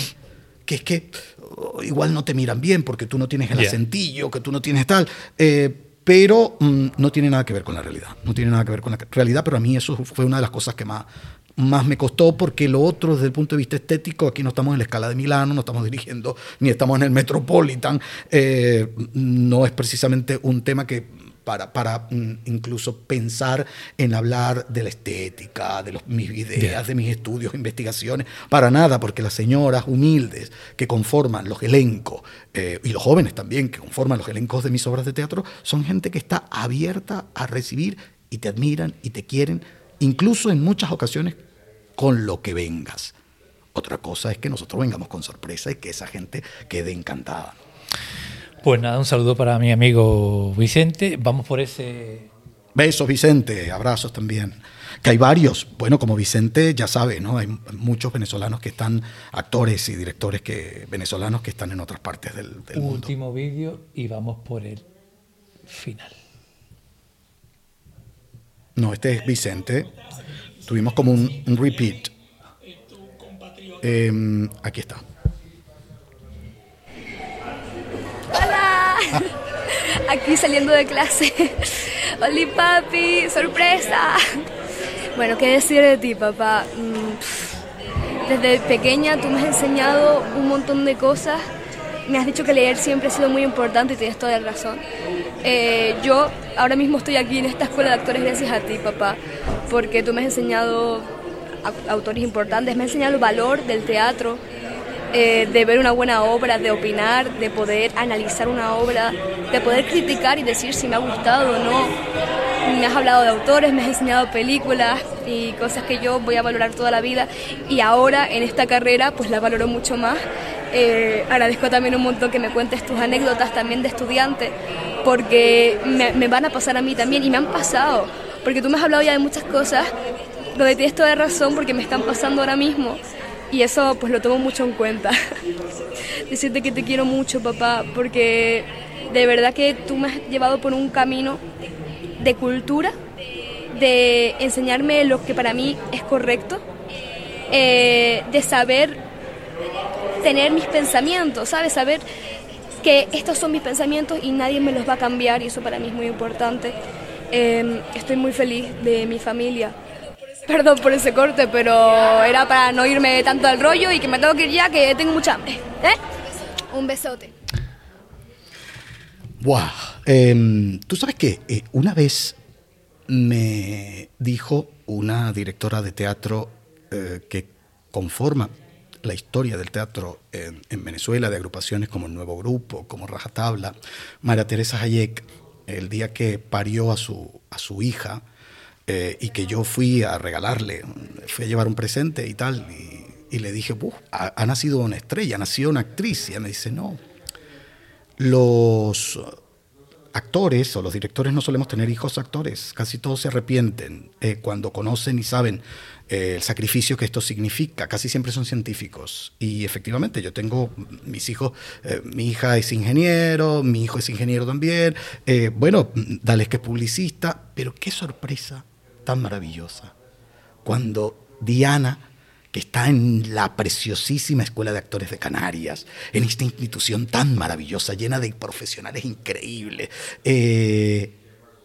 que es que oh, igual no te miran bien porque tú no tienes el acentillo, que tú no tienes tal. Eh, pero mm, no tiene nada que ver con la realidad. No tiene nada que ver con la realidad, pero a mí eso fue una de las cosas que más, más me costó porque lo otro desde el punto de vista estético, aquí no estamos en la escala de Milano, no estamos dirigiendo ni estamos en el Metropolitan, eh, no es precisamente un tema que para, para mm, incluso pensar en hablar de la estética, de los, mis ideas, de mis estudios, investigaciones, para nada, porque las señoras humildes que conforman los elencos, eh, y los jóvenes también que conforman los elencos de mis obras de teatro, son gente que está abierta a recibir y te admiran y te quieren incluso en muchas ocasiones con lo que vengas. Otra cosa es que nosotros vengamos con sorpresa y que esa gente quede encantada.
Pues nada, un saludo para mi amigo Vicente. Vamos por ese...
Besos, Vicente. Abrazos también. Que hay varios, bueno, como Vicente ya sabe, ¿no? Hay muchos venezolanos que están, actores y directores que, venezolanos que están en otras partes del, del mundo.
Último vídeo y vamos por el final.
No, este es Vicente. Tuvimos como un, repeat. Em, aquí está.
Hola. Aquí saliendo de clase. Oli papi, sorpresa. Bueno, ¿qué decir de ti, papá? Mm, desde pequeña tú me has enseñado un montón de cosas. Me has dicho que leer siempre ha sido muy importante y tienes toda la razón. Eh, yo ahora mismo estoy aquí en esta escuela de actores gracias a ti, papá, porque tú me has enseñado autores importantes, me has enseñado el valor del teatro, eh, de ver una buena obra, de opinar, de poder analizar una obra, de poder criticar y decir si me ha gustado o no. Me has hablado de autores, me has enseñado películas y cosas que yo voy a valorar toda la vida y ahora en esta carrera pues la valoro mucho más. Eh, agradezco también un montón que me cuentes tus anécdotas también de estudiante porque me, van a pasar a mí también y me han pasado, porque tú me has hablado ya de muchas cosas donde tienes toda razón porque me están pasando ahora mismo y eso pues lo tomo mucho en cuenta. Decirte que te quiero mucho, papá, porque de verdad que tú me has llevado por un camino de cultura, de enseñarme lo que para mí es correcto, eh, de saber tener mis pensamientos, ¿sabes? Saber que estos son mis pensamientos y nadie me los va a cambiar y eso para mí es muy importante. Em, estoy muy feliz de mi familia. Perdón por ese corte, pero era para no irme tanto al rollo y que me tengo que ir ya, que tengo mucha hambre. ¿eh? Un besote.
Wow. Em, Tú sabes que eh, una vez me dijo una directora de teatro eh, que conforma la historia del teatro en, Venezuela, de agrupaciones como el Nuevo Grupo, como Rajatabla, María Teresa Hayek, el día que parió a su, a su hija eh, y que yo fui a regalarle, fui a llevar un presente y tal, y, le dije, ha, ha, nacido una estrella, ha nacido una actriz, y ella me dice, no, los, actores o los directores no solemos tener hijos actores, casi todos se arrepienten eh, cuando conocen y saben eh, el sacrificio que esto significa, casi siempre son científicos. Y efectivamente, yo tengo mis hijos, mi hija es ingeniero, mi hijo es ingeniero también, bueno, dale que es publicista, pero qué sorpresa tan maravillosa cuando Diana que está en la preciosísima Escuela de Actores de Canarias, en esta institución tan maravillosa, llena de profesionales increíbles, eh,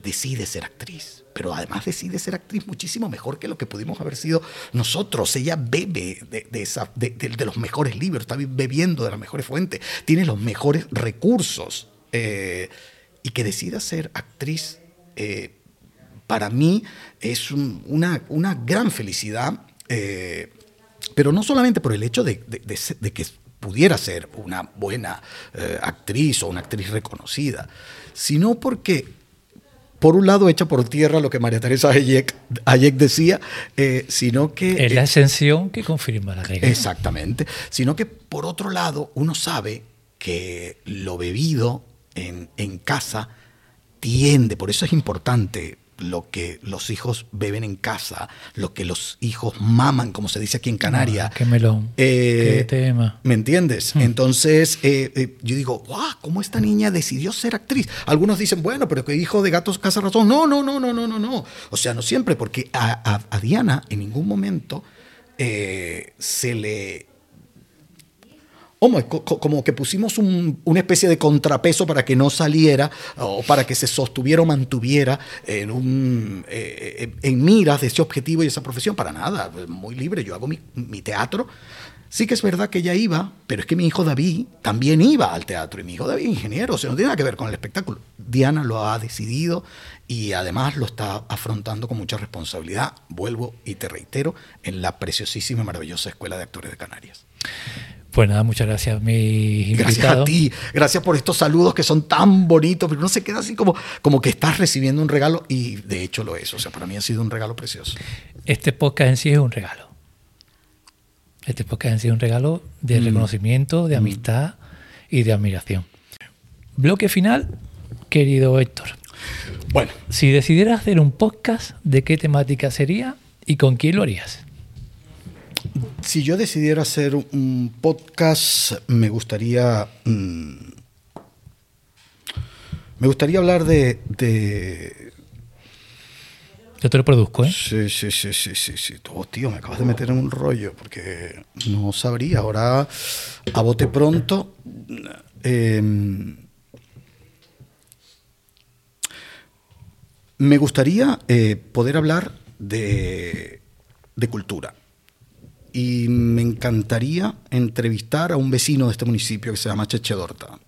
decide ser actriz. Pero además decide ser actriz muchísimo mejor que lo que pudimos haber sido nosotros. Ella bebe de, los mejores libros, está bebiendo de las mejores fuentes, tiene los mejores recursos. Eh, y que decida ser actriz, eh, para mí es una, una, gran felicidad pero no solamente por el hecho de, que pudiera ser una buena eh, actriz o una actriz reconocida, sino porque, por un lado, echa por tierra lo que María Teresa Hayek, decía, eh, sino que...
Es la ascensión que confirma la regla.
Exactamente, sino que, por otro lado, uno sabe que lo bebido en, en casa tiende, por eso es importante lo que los hijos beben en casa, lo que los hijos maman, como se dice aquí en Canarias.
Ah, qué melón.
Eh,
qué tema.
¿Me entiendes? Hmm. Entonces, eh, eh, yo digo, ¡guau! ¿Cómo esta niña decidió ser actriz? Algunos dicen, bueno, pero que hijo de gatos casa razón. No, no, no, no, no, no, no. O sea, no siempre, porque a, a Diana en ningún momento se le como que pusimos una especie de contrapeso para que no saliera o para que se sostuviera o mantuviera en, eh, eh, miras de ese objetivo y esa profesión. Para nada, muy libre. Yo hago mi, teatro. Sí que es verdad que ella iba, pero es que mi hijo David también iba al teatro y mi hijo David ingeniero, o sea, no tiene nada que ver con el espectáculo. Diana lo ha decidido y además lo está afrontando con mucha responsabilidad. Vuelvo y te reitero, en la preciosísima y maravillosa Escuela de Actores de Canarias.
Pues nada, muchas gracias, mi
Gracias a ti, gracias por estos saludos que son tan bonitos, pero no se queda así como, como que estás recibiendo un regalo y de hecho lo es. O sea, para mí ha sido un regalo precioso.
Este podcast en sí es un regalo. Este podcast en sí es un regalo de mm. reconocimiento, de mm. amistad y de admiración. Bloque final, querido Héctor.
Bueno.
Si decidieras hacer un podcast, ¿de qué temática sería y con quién lo harías?
Si yo decidiera hacer un podcast, me gustaría. Mm, me gustaría hablar de, de.
Yo te lo produzco, ¿eh?
Sí, sí, sí, sí, sí, sí. Oh, tío, me acabas de meter en un rollo porque no sabría. Ahora, a bote pronto. Em, me gustaría eh, poder hablar de, de cultura y me encantaría entrevistar a un vecino de este municipio que se llama Cheche Dorta.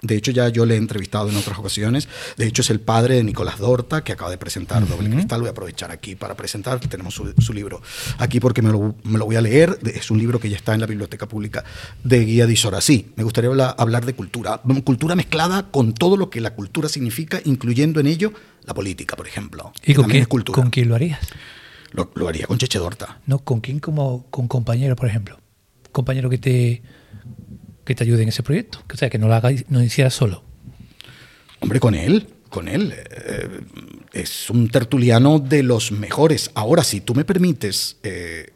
De hecho, ya yo le he entrevistado en otras ocasiones. De hecho, es el padre de Nicolás Dorta, que acaba de presentar Doble Cristal. Voy a aprovechar aquí para presentar. Tenemos su, libro aquí porque me lo, voy a leer. Es un libro que ya está en la Biblioteca Pública de Guía de Isora. Sí, me gustaría hablar, de cultura. Cultura mezclada con todo lo que la cultura significa, incluyendo en ello la política, por ejemplo.
¿Y con, quién, con quién lo harías?
Lo, haría con Cheche Dorta.
No, ¿con quién? Como con compañeros, por ejemplo. Compañero que te, que te ayude en ese proyecto. O sea, que no lo haga, no hiciera solo.
Hombre, con él, con él. Eh, es un tertuliano de los mejores. Ahora, si tú me permites eh,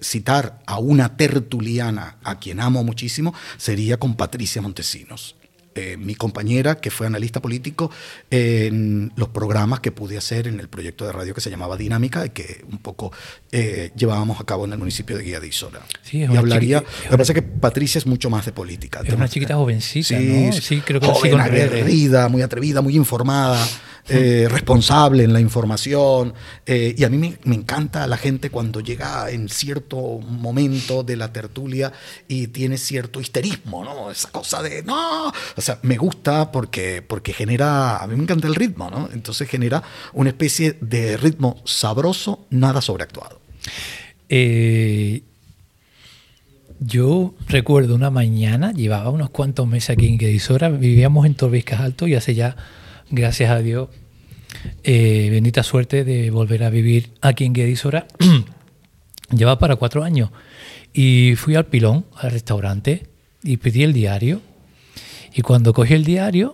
citar a una tertuliana a quien amo muchísimo, sería con Patricia Montesinos. Eh, mi compañera, que fue analista político, en los programas que pude hacer en el proyecto de radio que se llamaba Dinámica y que un poco eh, llevábamos a cabo en el municipio de Guía de Isora.
Sí,
y hablaría, me parece que Patricia es mucho más de política.
Es una chiquita jovencita,
sí,
¿no?
Sí, creo que joven, aguerrida, muy atrevida, muy informada. Eh, responsable en la información. Eh, y a mí me, encanta la gente cuando llega en cierto momento de la tertulia y tiene cierto histerismo, ¿no? Esa cosa de, no, o sea, me gusta porque, porque genera, a mí me encanta el ritmo, ¿no? Entonces genera una especie de ritmo sabroso, nada sobreactuado.
Eh, yo recuerdo una mañana, llevaba unos cuantos meses aquí en Guedisora, vivíamos en Torbiscas Alto y hace ya gracias a Dios, eh, bendita suerte de volver a vivir aquí en Guedisora. Lleva para cuatro años. Y fui al pilón, al restaurante, y pedí el diario. Y cuando cogí el diario,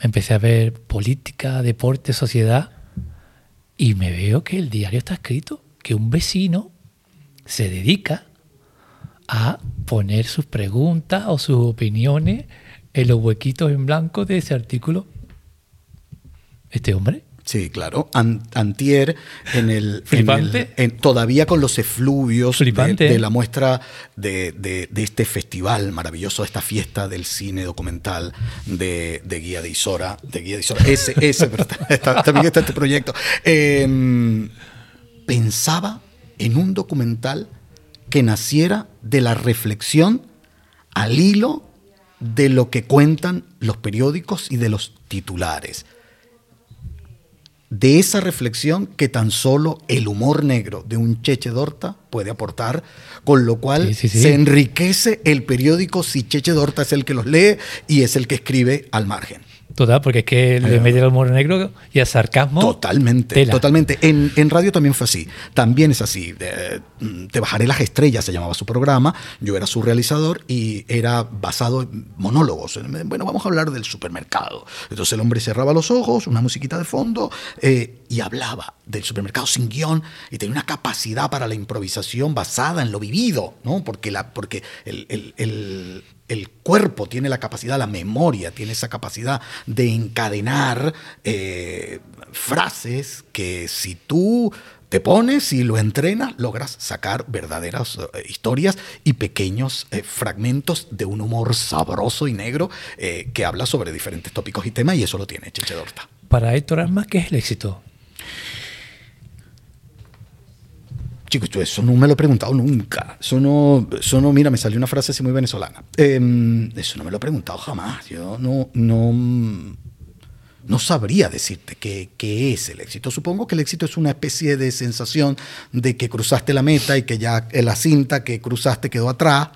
empecé a ver política, deporte, sociedad, y me veo que el diario está escrito, que un vecino se dedica a poner sus preguntas o sus opiniones en los huequitos en blanco de ese artículo. Este hombre
Sí, claro. antier, en el,
en
todavía con los efluvios de, la muestra de, este festival maravilloso, esta fiesta del cine documental de, Guía de Isora. De Guía de Isora. Ese, ese, también está este proyecto. Em, pensaba en un documental que naciera de la reflexión al hilo de lo que cuentan los periódicos y de los titulares de esa reflexión que tan solo el humor negro de un Cheche Dorta puede aportar, con lo cual se enriquece el periódico si Cheche Dorta es el que los lee y es el que escribe al margen.
Total, porque es que le mete el humor negro y el sarcasmo.
Totalmente, totalmente. En, en, radio también fue así. También es así. te bajaré las estrellas, se llamaba su programa. Yo era su realizador y era basado en monólogos. Bueno, vamos a hablar del supermercado. Entonces el hombre cerraba los ojos, una musiquita de fondo eh, y hablaba del supermercado sin guion y tenía una capacidad para la improvisación basada en lo vivido, ¿no? Porque, la, porque el, el el cuerpo tiene la capacidad, la memoria tiene esa capacidad de encadenar eh, frases que si tú te pones y lo entrenas, logras sacar verdaderas eh, historias y pequeños eh, fragmentos de un humor sabroso y negro que habla sobre diferentes tópicos y temas y eso lo tiene Cheche Dorta.
Para Héctor Armas, ¿qué es el éxito?
Chicos, eso no me lo he preguntado nunca. Eso no, eso no mira, me salió una frase así muy venezolana. Em, eso no me lo he preguntado jamás. Yo no, no, no sabría decirte qué, es el éxito. Supongo que el éxito es una especie de sensación de que cruzaste la meta y que ya la cinta que cruzaste quedó atrás.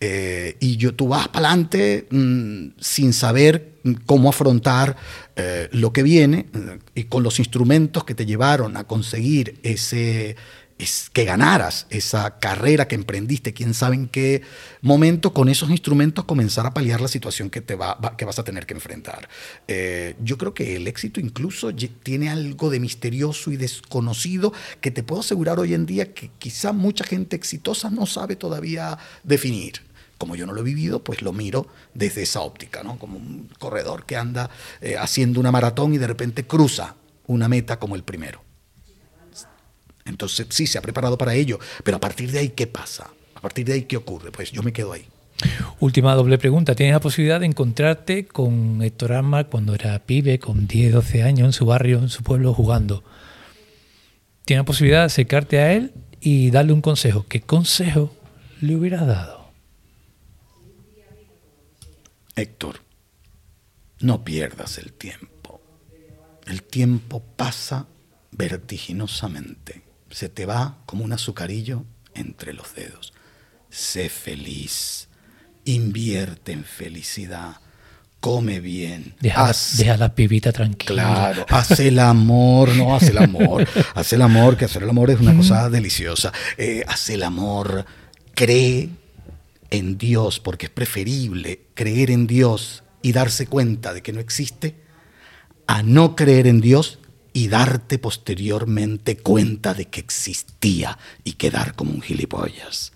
Eh, y yo, tú vas para adelante mm, sin saber cómo afrontar eh, lo que viene eh, y con los instrumentos que te llevaron a conseguir ese es que ganaras esa carrera que emprendiste, quién sabe en qué momento, con esos instrumentos comenzar a paliar la situación que, te va, que vas a tener que enfrentar. Eh, yo creo que el éxito incluso tiene algo de misterioso y desconocido que te puedo asegurar hoy en día que quizá mucha gente exitosa no sabe todavía definir como yo no lo he vivido, pues lo miro desde esa óptica, ¿no? Como un corredor que anda eh, haciendo una maratón y de repente cruza una meta como el primero. Entonces sí, se ha preparado para ello, pero a partir de ahí, ¿qué pasa? A partir de ahí, ¿qué ocurre? Pues yo me quedo ahí.
Última doble pregunta. ¿Tienes la posibilidad de encontrarte con Héctor Arma cuando era pibe, con 10, 12 años, en su barrio, en su pueblo, jugando? ¿Tienes la posibilidad de acercarte a él y darle un consejo? ¿Qué consejo le hubieras dado?
Héctor, no pierdas el tiempo. El tiempo pasa vertiginosamente se te va como un azucarillo entre los dedos. Sé feliz, invierte en felicidad, come bien.
Deja, deja la pibita tranquila.
Claro, haz el amor, no haz el amor. haz el amor, que hacer el amor es una cosa deliciosa. Eh, haz el amor, cree en Dios, porque es preferible creer en Dios y darse cuenta de que no existe a no creer en Dios y darte posteriormente cuenta de que existía y quedar como un gilipollas.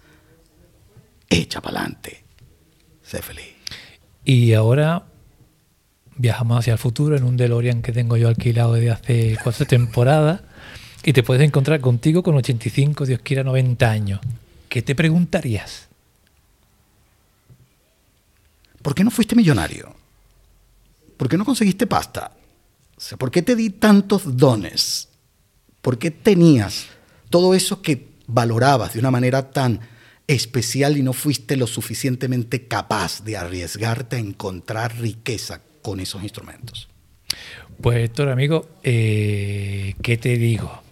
Echa para adelante. Sé feliz.
Y ahora viajamos hacia el futuro en un DeLorean que tengo yo alquilado desde hace cuatro temporadas y te puedes encontrar contigo con 85, Dios quiera 90 años. ¿Qué te preguntarías?
¿Por qué no fuiste millonario? ¿Por qué no conseguiste pasta? ¿Por qué te di tantos dones? ¿Por qué tenías todo eso que valorabas de una manera tan especial y no fuiste lo suficientemente capaz de arriesgarte a encontrar riqueza con esos instrumentos?
Pues Héctor, amigo, eh, ¿qué te digo?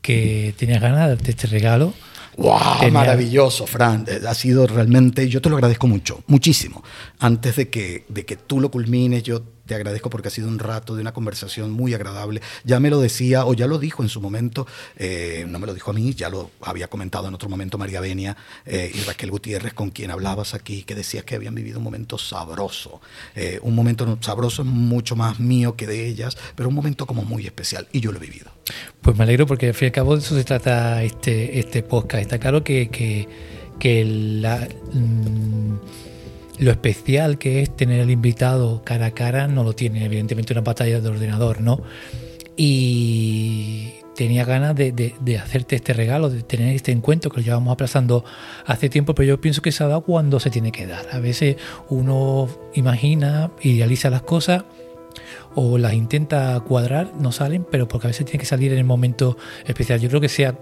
Que tenías ganas de darte este regalo.
¡Wow! Maravilloso, Fran. Eh, ha sido realmente, yo te lo agradezco mucho, muchísimo. Antes de que, de que tú lo culmines, yo te agradezco porque ha sido un rato de una conversación muy agradable. Ya me lo decía, o ya lo dijo en su momento, eh, no me lo dijo a mí, ya lo había comentado en otro momento María Benia eh, y Raquel Gutiérrez, con quien hablabas aquí, que decías que habían vivido un momento sabroso. Eh, un momento sabroso mucho más mío que de ellas, pero un momento como muy especial, y yo lo he vivido.
Pues me alegro porque al fin y al cabo de eso se trata este, este podcast. Está claro que, que, la... Mm, lo especial que es tener al invitado cara a cara no lo tiene, evidentemente, una pantalla de ordenador, ¿no? Y tenía ganas de, hacerte este regalo, de tener este encuentro que lo llevamos aplazando hace tiempo, pero yo pienso que se ha dado cuando se tiene que dar. A veces uno imagina, idealiza las cosas o las intenta cuadrar, no salen, pero porque a veces tiene que salir en el momento especial. Yo creo que sea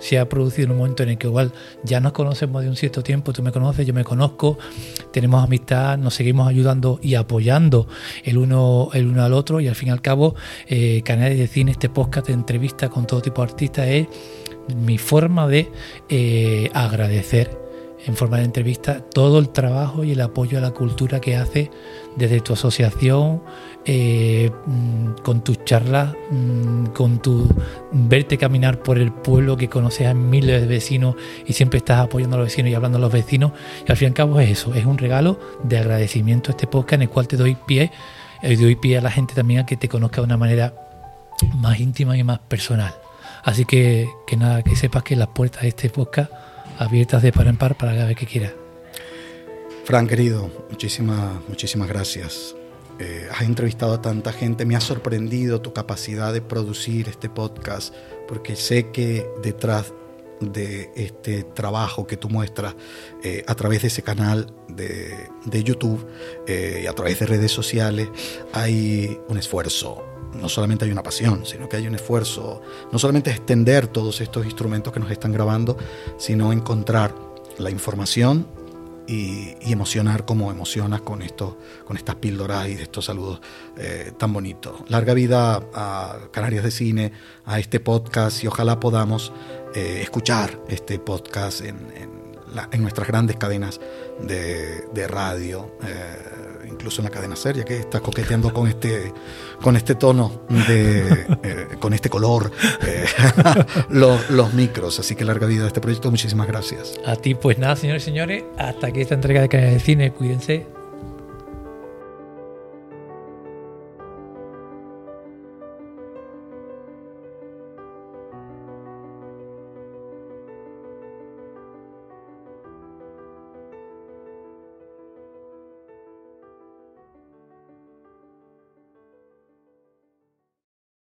se ha producido en un momento en el que igual ya nos conocemos de un cierto tiempo, tú me conoces, yo me conozco, tenemos amistad, nos seguimos ayudando y apoyando el uno, el uno al otro y al fin y al cabo eh, Canales de Cine, este podcast de entrevista con todo tipo de artistas es mi forma de eh, agradecer en forma de entrevista todo el trabajo y el apoyo a la cultura que hace desde tu asociación, eh, con tus charlas, mm, con tu verte caminar por el pueblo que conoces a miles de vecinos y siempre estás apoyando a los vecinos y hablando a los vecinos. Y al fin y al cabo es eso, es un regalo de agradecimiento a este podcast en el cual te doy pie, eh, doy pie a la gente también a que te conozca de una manera más íntima y más personal. Así que, que nada, que sepas que las puertas de este podcast abiertas de par en par para cada vez que quieras.
Fran, querido, muchísimas, muchísimas gracias. Eh, has entrevistado a tanta gente, me ha sorprendido tu capacidad de producir este podcast, porque sé que detrás de este trabajo que tú muestras eh, a través de ese canal de, YouTube eh, y a través de redes sociales hay un esfuerzo. No solamente hay una pasión, sino que hay un esfuerzo, no solamente extender todos estos instrumentos que nos están grabando, sino encontrar la información y, emocionar como emocionas con, esto, con estas píldoras y de estos saludos eh, tan bonitos. Larga vida a Canarias de Cine, a este podcast y ojalá podamos eh, escuchar este podcast en, en, nuestras grandes cadenas de, radio. Eh, incluso en la cadena seria, que está coqueteando con este, con este tono, de, eh, con este color, eh, los, los, micros. Así que larga vida a este proyecto. Muchísimas gracias.
A ti, pues nada, señores y señores, hasta que esta entrega de Cadena de Cine, cuídense.